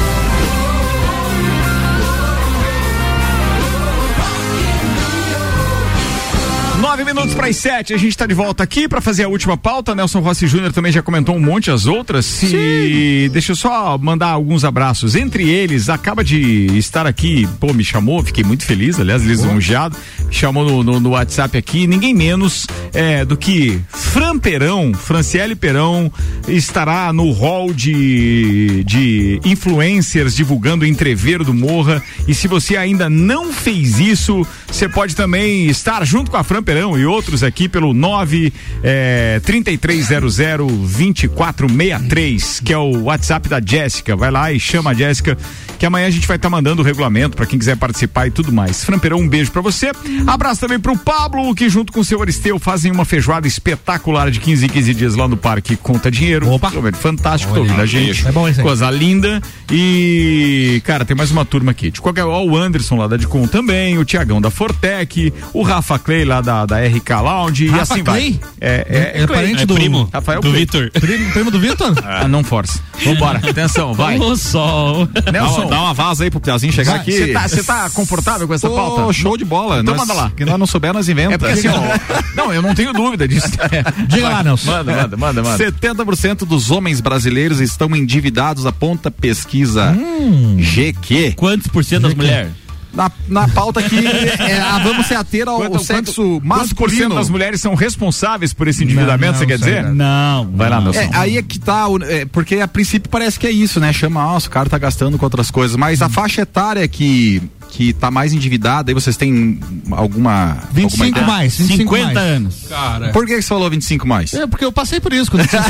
Nove minutos para as sete, a gente está de volta aqui para fazer a última pauta. Nelson Rossi Júnior também já comentou um monte as outras. E deixa eu só mandar alguns abraços. Entre eles, acaba de estar aqui, pô, me chamou, fiquei muito feliz, aliás, lisonjeado. Chamou no, no, no WhatsApp aqui, ninguém menos é, do que Fran Perão, Franciele Perão, estará no hall de, de influencers divulgando o entreveiro do Morra. E se você ainda não fez isso, você pode também estar junto com a Fran Perão e outros aqui pelo 9 é, 3300 2463, que é o WhatsApp da Jéssica. Vai lá e chama a Jéssica, que amanhã a gente vai estar mandando o regulamento para quem quiser participar e tudo mais. Fran Perão, um beijo para você. Abraço também pro Pablo, que junto com o seu Aristeu fazem uma feijoada espetacular de 15 em 15 dias lá no Parque Conta Dinheiro. Opa! Fantástico, tô ouvindo a gente. É bom esse aí. Coisa linda. E, cara, tem mais uma turma aqui. De qualquer ó, o Anderson lá da Dicom também, o Tiagão da Fortec, o Rafa Clay lá da, da RK Lounge e Rafa assim Clay? vai. É, é, É parente do- primo Rafael do. Vitor. Primo, primo do Vitor? Ah, não força. Vambora, atenção, vai. O sol. Nelson, Dá uma vaza aí pro Piazinho chegar Vai, aqui. Você tá, tá confortável com essa Tô pauta? show de bola. Então nós- manda lá. Que nós não souber, nós inventa. É porque assim, ó, não, eu não tenho dúvida disso. Diga lá, Nelson. Manda, manda, manda, manda. 70% dos homens brasileiros estão endividados, aponta pesquisa Hum. GQ. Quantos por cento das mulheres? Na, na pauta aqui, é, vamos se ater ao, ao sexo cento masculino. das mulheres são responsáveis por esse endividamento, Não, você quer não, dizer? Não. Vai lá, Nelson. É, aí é que tá, é, porque a princípio parece que é isso, né? Chama, nossa, o cara tá gastando com outras coisas, mas a faixa etária que, que tá mais endividada, aí vocês têm alguma. alguma 25 ideia? mais, 25 50 mais. anos. Cara. Por que você falou 25 mais? É, porque eu passei por isso. Quando eu tinha...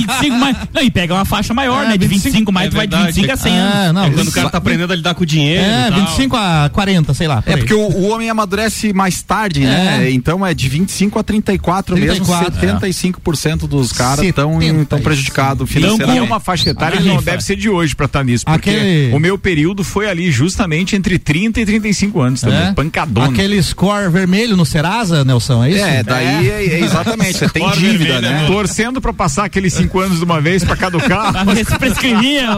25 mais. Não, e pega uma faixa maior, É, né? De 25 25 mais, é tu vai de verdade. 25 a 100 anos. É, não, é quando o cara tá aprendendo a lidar com o dinheiro. É, e tal. 25 a 40, sei lá. por É aí. porque o, o homem amadurece mais tarde, né? Então é de 25 a 34, 34, mesmo. 75% dos caras estão 75. prejudicados Então, financeiramente. é uma faixa etária A que não deve ser de hoje pra estar nisso, porque Aquele- o meu período foi ali justamente entre 30 e 35 anos também, É? pancadona. Aquele score vermelho no Serasa, Nelson, é isso? É, daí é, é exatamente, você tem dívida, vermelha, né? Torcendo pra passar aqueles 5 anos de uma vez pra caducar. Se prescrevia.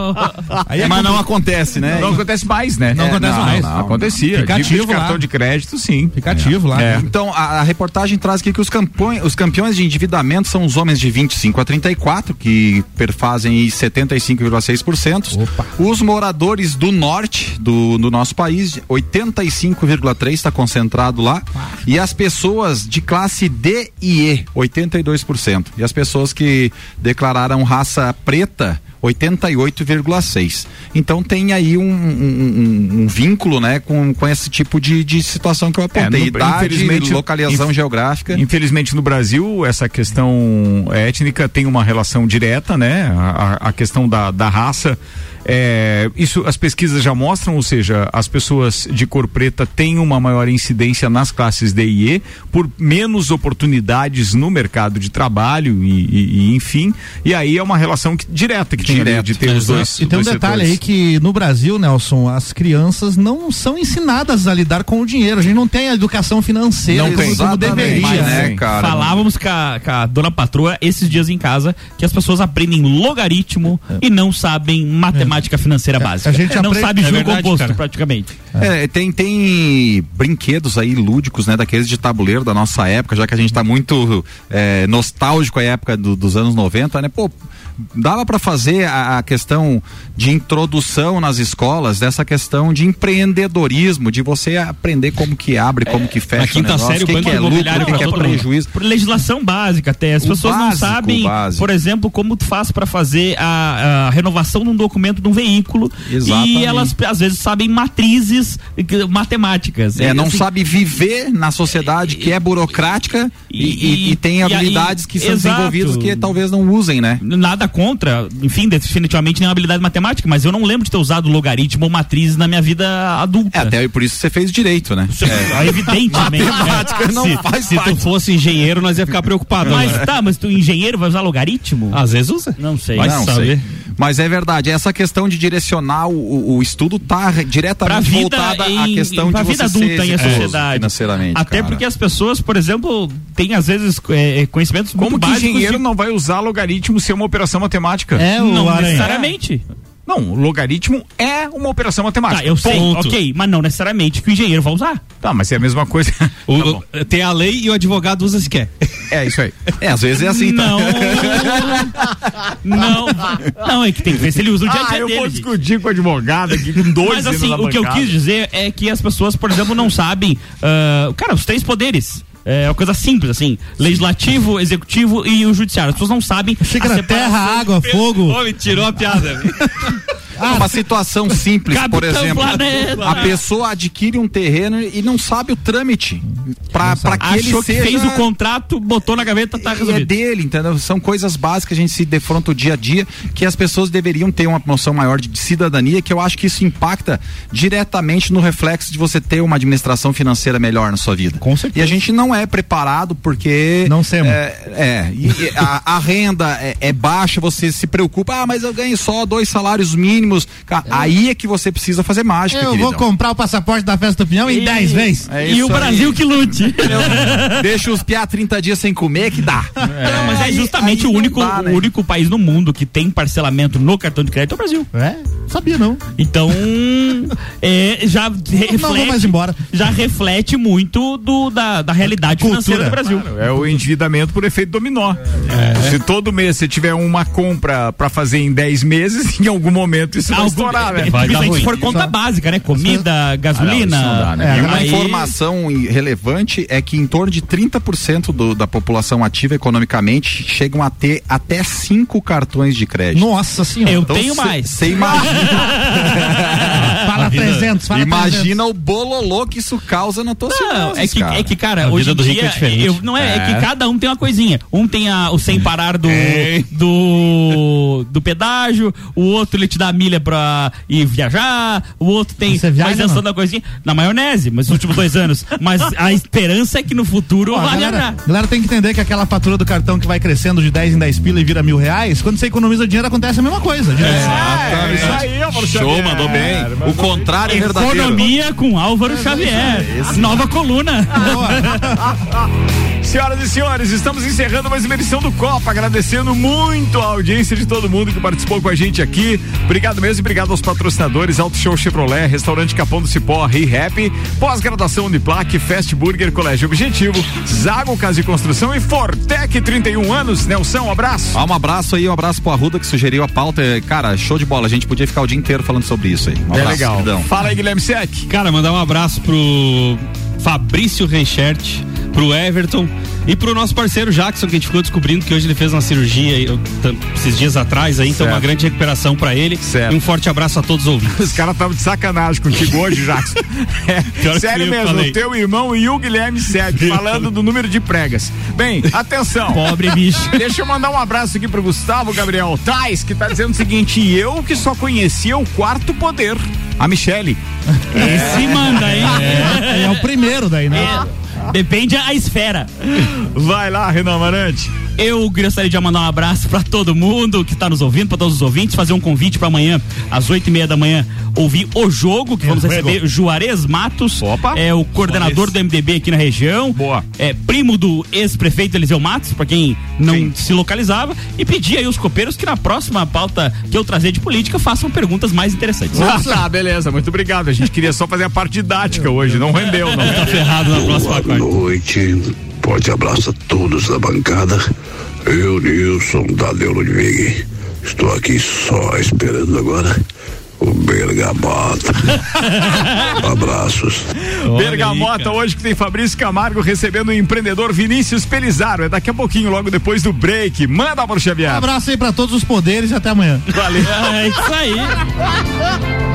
Aí é Mas não acontece, né? Não acontece mais, né? Não acontece mais. Não, acontecia. Fica Dívida de ativo lá. cartão de crédito, sim. Fica ativo lá. É. Então, a, a reportagem traz aqui que os, campeões, os campeões de endividamento são os homens de 25 a 34, que perfazem aí 75,6%. Os moradores do norte do, do nosso país, 85,3% está concentrado lá. E as pessoas de classe D e E, 82%. E as pessoas que declararam raça preta, 88,6. Então tem aí um, um- um- vínculo, né, com, com esse tipo de, de situação que eu apontei. no- Idade, infelizmente, localização inf- geográfica. Infelizmente no Brasil essa questão étnica tem uma relação direta, né? A, a- questão da, da raça. é, isso as pesquisas já mostram, ou seja, as pessoas de cor preta têm uma maior incidência nas classes D e E por menos oportunidades no mercado de trabalho e, e- e, enfim. E aí é uma relação que- direta que tem Direto, de ter os dois. E tem um detalhe setores. aí que no Brasil, Nelson, as crianças não são ensinadas a lidar com o dinheiro. A gente não tem a educação financeira Não como, tem. como deveria. Exatamente, né, cara? Falávamos com a, com a dona patroa esses dias em casa que as pessoas aprendem logaritmo e não sabem matemática financeira básica. A gente não aprende- sabe É juro verdade, composto, cara. praticamente. É, tem, tem brinquedos aí lúdicos, né, daqueles de tabuleiro da nossa época, já que a gente tá muito é, nostálgico à época do- dos anos 90, né? Pô, dava para fazer a, a questão de introdução nas escolas dessa questão de empreendedorismo, de você aprender como que abre, como que fecha na quinta o série, o que Banco que é lucro, Imobiliário o que, que é prejuízo. Por legislação básica até. As O pessoas não básico, sabem, o básico. por exemplo, como tu faz para fazer a, a renovação de um documento de um veículo. Exatamente. E elas às vezes sabem matrizes matemáticas. É, E, não assim, sabe viver na sociedade que é burocrática e, e- e tem habilidades que são exato. desenvolvidas que talvez não usem, né? Nada contra, enfim, definitivamente nenhuma habilidade matemática, mas eu não lembro de ter usado logaritmo ou matrizes na minha vida adulta. É, até por isso você fez direito, né? É, evidentemente. Matemática né? não se, faz Se tu parte. fosse engenheiro, nós ia ficar preocupado. Mas né? tá, mas tu engenheiro vai usar logaritmo? Às vezes usa. Não sei. Vai não saber. sei. Mas é verdade, essa questão de direcionar o, o- estudo tá diretamente vida voltada à em, questão pra de vida você ser adulta em a sociedade. financeiramente. Até cara. porque as pessoas, por exemplo, têm às vezes é, conhecimentos Como muito que básicos engenheiro de- não vai usar logaritmo ser uma operação matemática? É, o não Aranha. necessariamente. Não, o logaritmo é uma operação matemática. Tá, eu sei, Ponto. ok, mas não necessariamente que o engenheiro vai usar. Tá, mas é a mesma coisa. O- o- tem a lei e o advogado usa se quer. É isso aí. É, às vezes é assim, tá? Não. não. Não, é que tem que ver se ele usa o dia a Ah, dia eu dele. vou gente. discutir com o advogado aqui com dois Mas assim, o que eu bancada. quis dizer é que as pessoas, por exemplo, não sabem. ah, cara, os três poderes. É uma coisa simples, assim. Legislativo, executivo e o judiciário. As pessoas não sabem. Chega na terra, água, fogo. Me tirou a piada. uma situação simples, por exemplo. Planeta. A pessoa adquire um terreno e não sabe o trâmite. Pra, pra que ele seja... fez o contrato, botou na gaveta, tá E é resolvido. dele, entendeu? São coisas básicas que a gente se defronta o dia a dia, que as pessoas deveriam ter uma noção maior de cidadania, que eu acho que isso impacta diretamente no reflexo de você ter uma administração financeira melhor na sua vida. Com certeza. E a gente não é preparado porque. Não temos. É, é, a, a renda é, é baixa, você se preocupa, ah, mas eu ganho só dois salários mínimos. Cara, Aí é que você precisa fazer mágica, Eu vou queridão. comprar o passaporte da festa do pinhão em 10 vezes. É e o Brasil aí. que lute. Deixa os piá 30 dias sem comer que dá. Não, mas é Aí- justamente aí o não único, dá, né? o único país no mundo que tem parcelamento no cartão de crédito é o Brasil. É? Sabia não. Então, é, já reflete, Não vou mais embora. já reflete muito do, da, da realidade Cultura. financeira do Brasil. É o endividamento por efeito dominó. É. Se todo mês você tiver uma compra pra fazer em 10 meses, em algum momento isso vai Algum- estourar, né? Principalmente se for conta básica, né? Comida, gasolina. Ah, não, isso dá, né? E uma Aí- informação relevante é que em torno de 30% do, da população ativa economicamente chegam a ter até cinco cartões de crédito. Nossa senhora. Eu Então, tenho cê- mais. Você imagina, Fala 300, fala 300. imagina o bololô que isso causa na tua Não, é que, cara. é que, cara, A hoje vida em do rico dia, é diferente. eu- não é, é, É. que cada um tem uma coisinha. Um tem a- o sem parar do, do, do pedágio, o outro ele te dá a milha pra ir viajar, o outro tem Você viaja, mais ação não? da coisinha. Na maionese, mas nos últimos dois anos. Mas a esperança é que no futuro Ó, a vai galera, galera tem que entender que aquela fatura do cartão que vai crescendo de 10 em 10 pila e vira mil reais, quando você economiza dinheiro acontece a mesma coisa. É, direto. isso aí, Show, mandou bem. Mandou O contrário é verdadeiro. Economia com Álvaro Xavier. Nova coluna. Senhoras e senhores, estamos encerrando mais uma edição do Copa, agradecendo muito a audiência de todo mundo que participou com a gente aqui. Obrigado mesmo e obrigado aos patrocinadores Auto Show Chevrolet, Restaurante Capão do Cipó, Rap, Pós-graduação Uniplac, Fast Burger, Colégio Objetivo, Zago Casa e Construção e Fortec 31 anos. Nelson, um abraço. Ah, um abraço aí, um abraço pro Arruda que sugeriu a pauta. Cara, show de bola. A gente podia ficar o dia inteiro falando sobre isso aí. Um É abraço, legal. queridão. Fala aí, Guilherme Sec. Cara, mandar um abraço pro Fabrício Reichert, pro Everton e pro nosso parceiro Jackson, que a gente ficou descobrindo que hoje ele fez uma cirurgia esses dias atrás aí, então Certo. uma grande recuperação pra ele. Certo. E um forte abraço a todos os ouvintes. Os caras estavam de sacanagem contigo hoje, Jackson. É, sério mesmo, falei. o teu irmão e o Guilherme Sec falando do número de pregas. Bem, atenção. Pobre bicho. Deixa eu mandar um abraço aqui pro Gustavo Gabriel Tais, que tá dizendo o seguinte: eu que só conhecia o quarto poder, a Michele. Esse manda, hein? É, é o primeiro daí, né? É, depende a esfera. Vai lá, Renan Marante. Eu gostaria de mandar um abraço pra todo mundo que tá nos ouvindo, pra todos os ouvintes, fazer um convite pra amanhã, às oito e meia da manhã, ouvir o jogo, que vamos receber Juarez Matos, Opa. é o coordenador do MDB aqui na região, Boa. é primo do ex-prefeito Eliseu Matos, pra quem não Sim. se localizava, e pedir aí os copeiros que na próxima pauta que eu trazer de política façam perguntas mais interessantes. Ah, tá, beleza, muito obrigado. A gente queria só fazer a parte didática hoje, não rendeu, não. Tá ferrado na próxima Boa noite, forte abraço a todos da bancada. Eu, Nilson Tadeu Ludwig, estou aqui só esperando agora o Bergamota. Abraços. Bergamota hoje que tem Fabrício Camargo recebendo o empreendedor Vinícius Pelizaro. É daqui a pouquinho, logo depois do break. Manda, Álvaro Xavier. Um abraço aí pra todos os poderes e até amanhã. Valeu. É isso aí.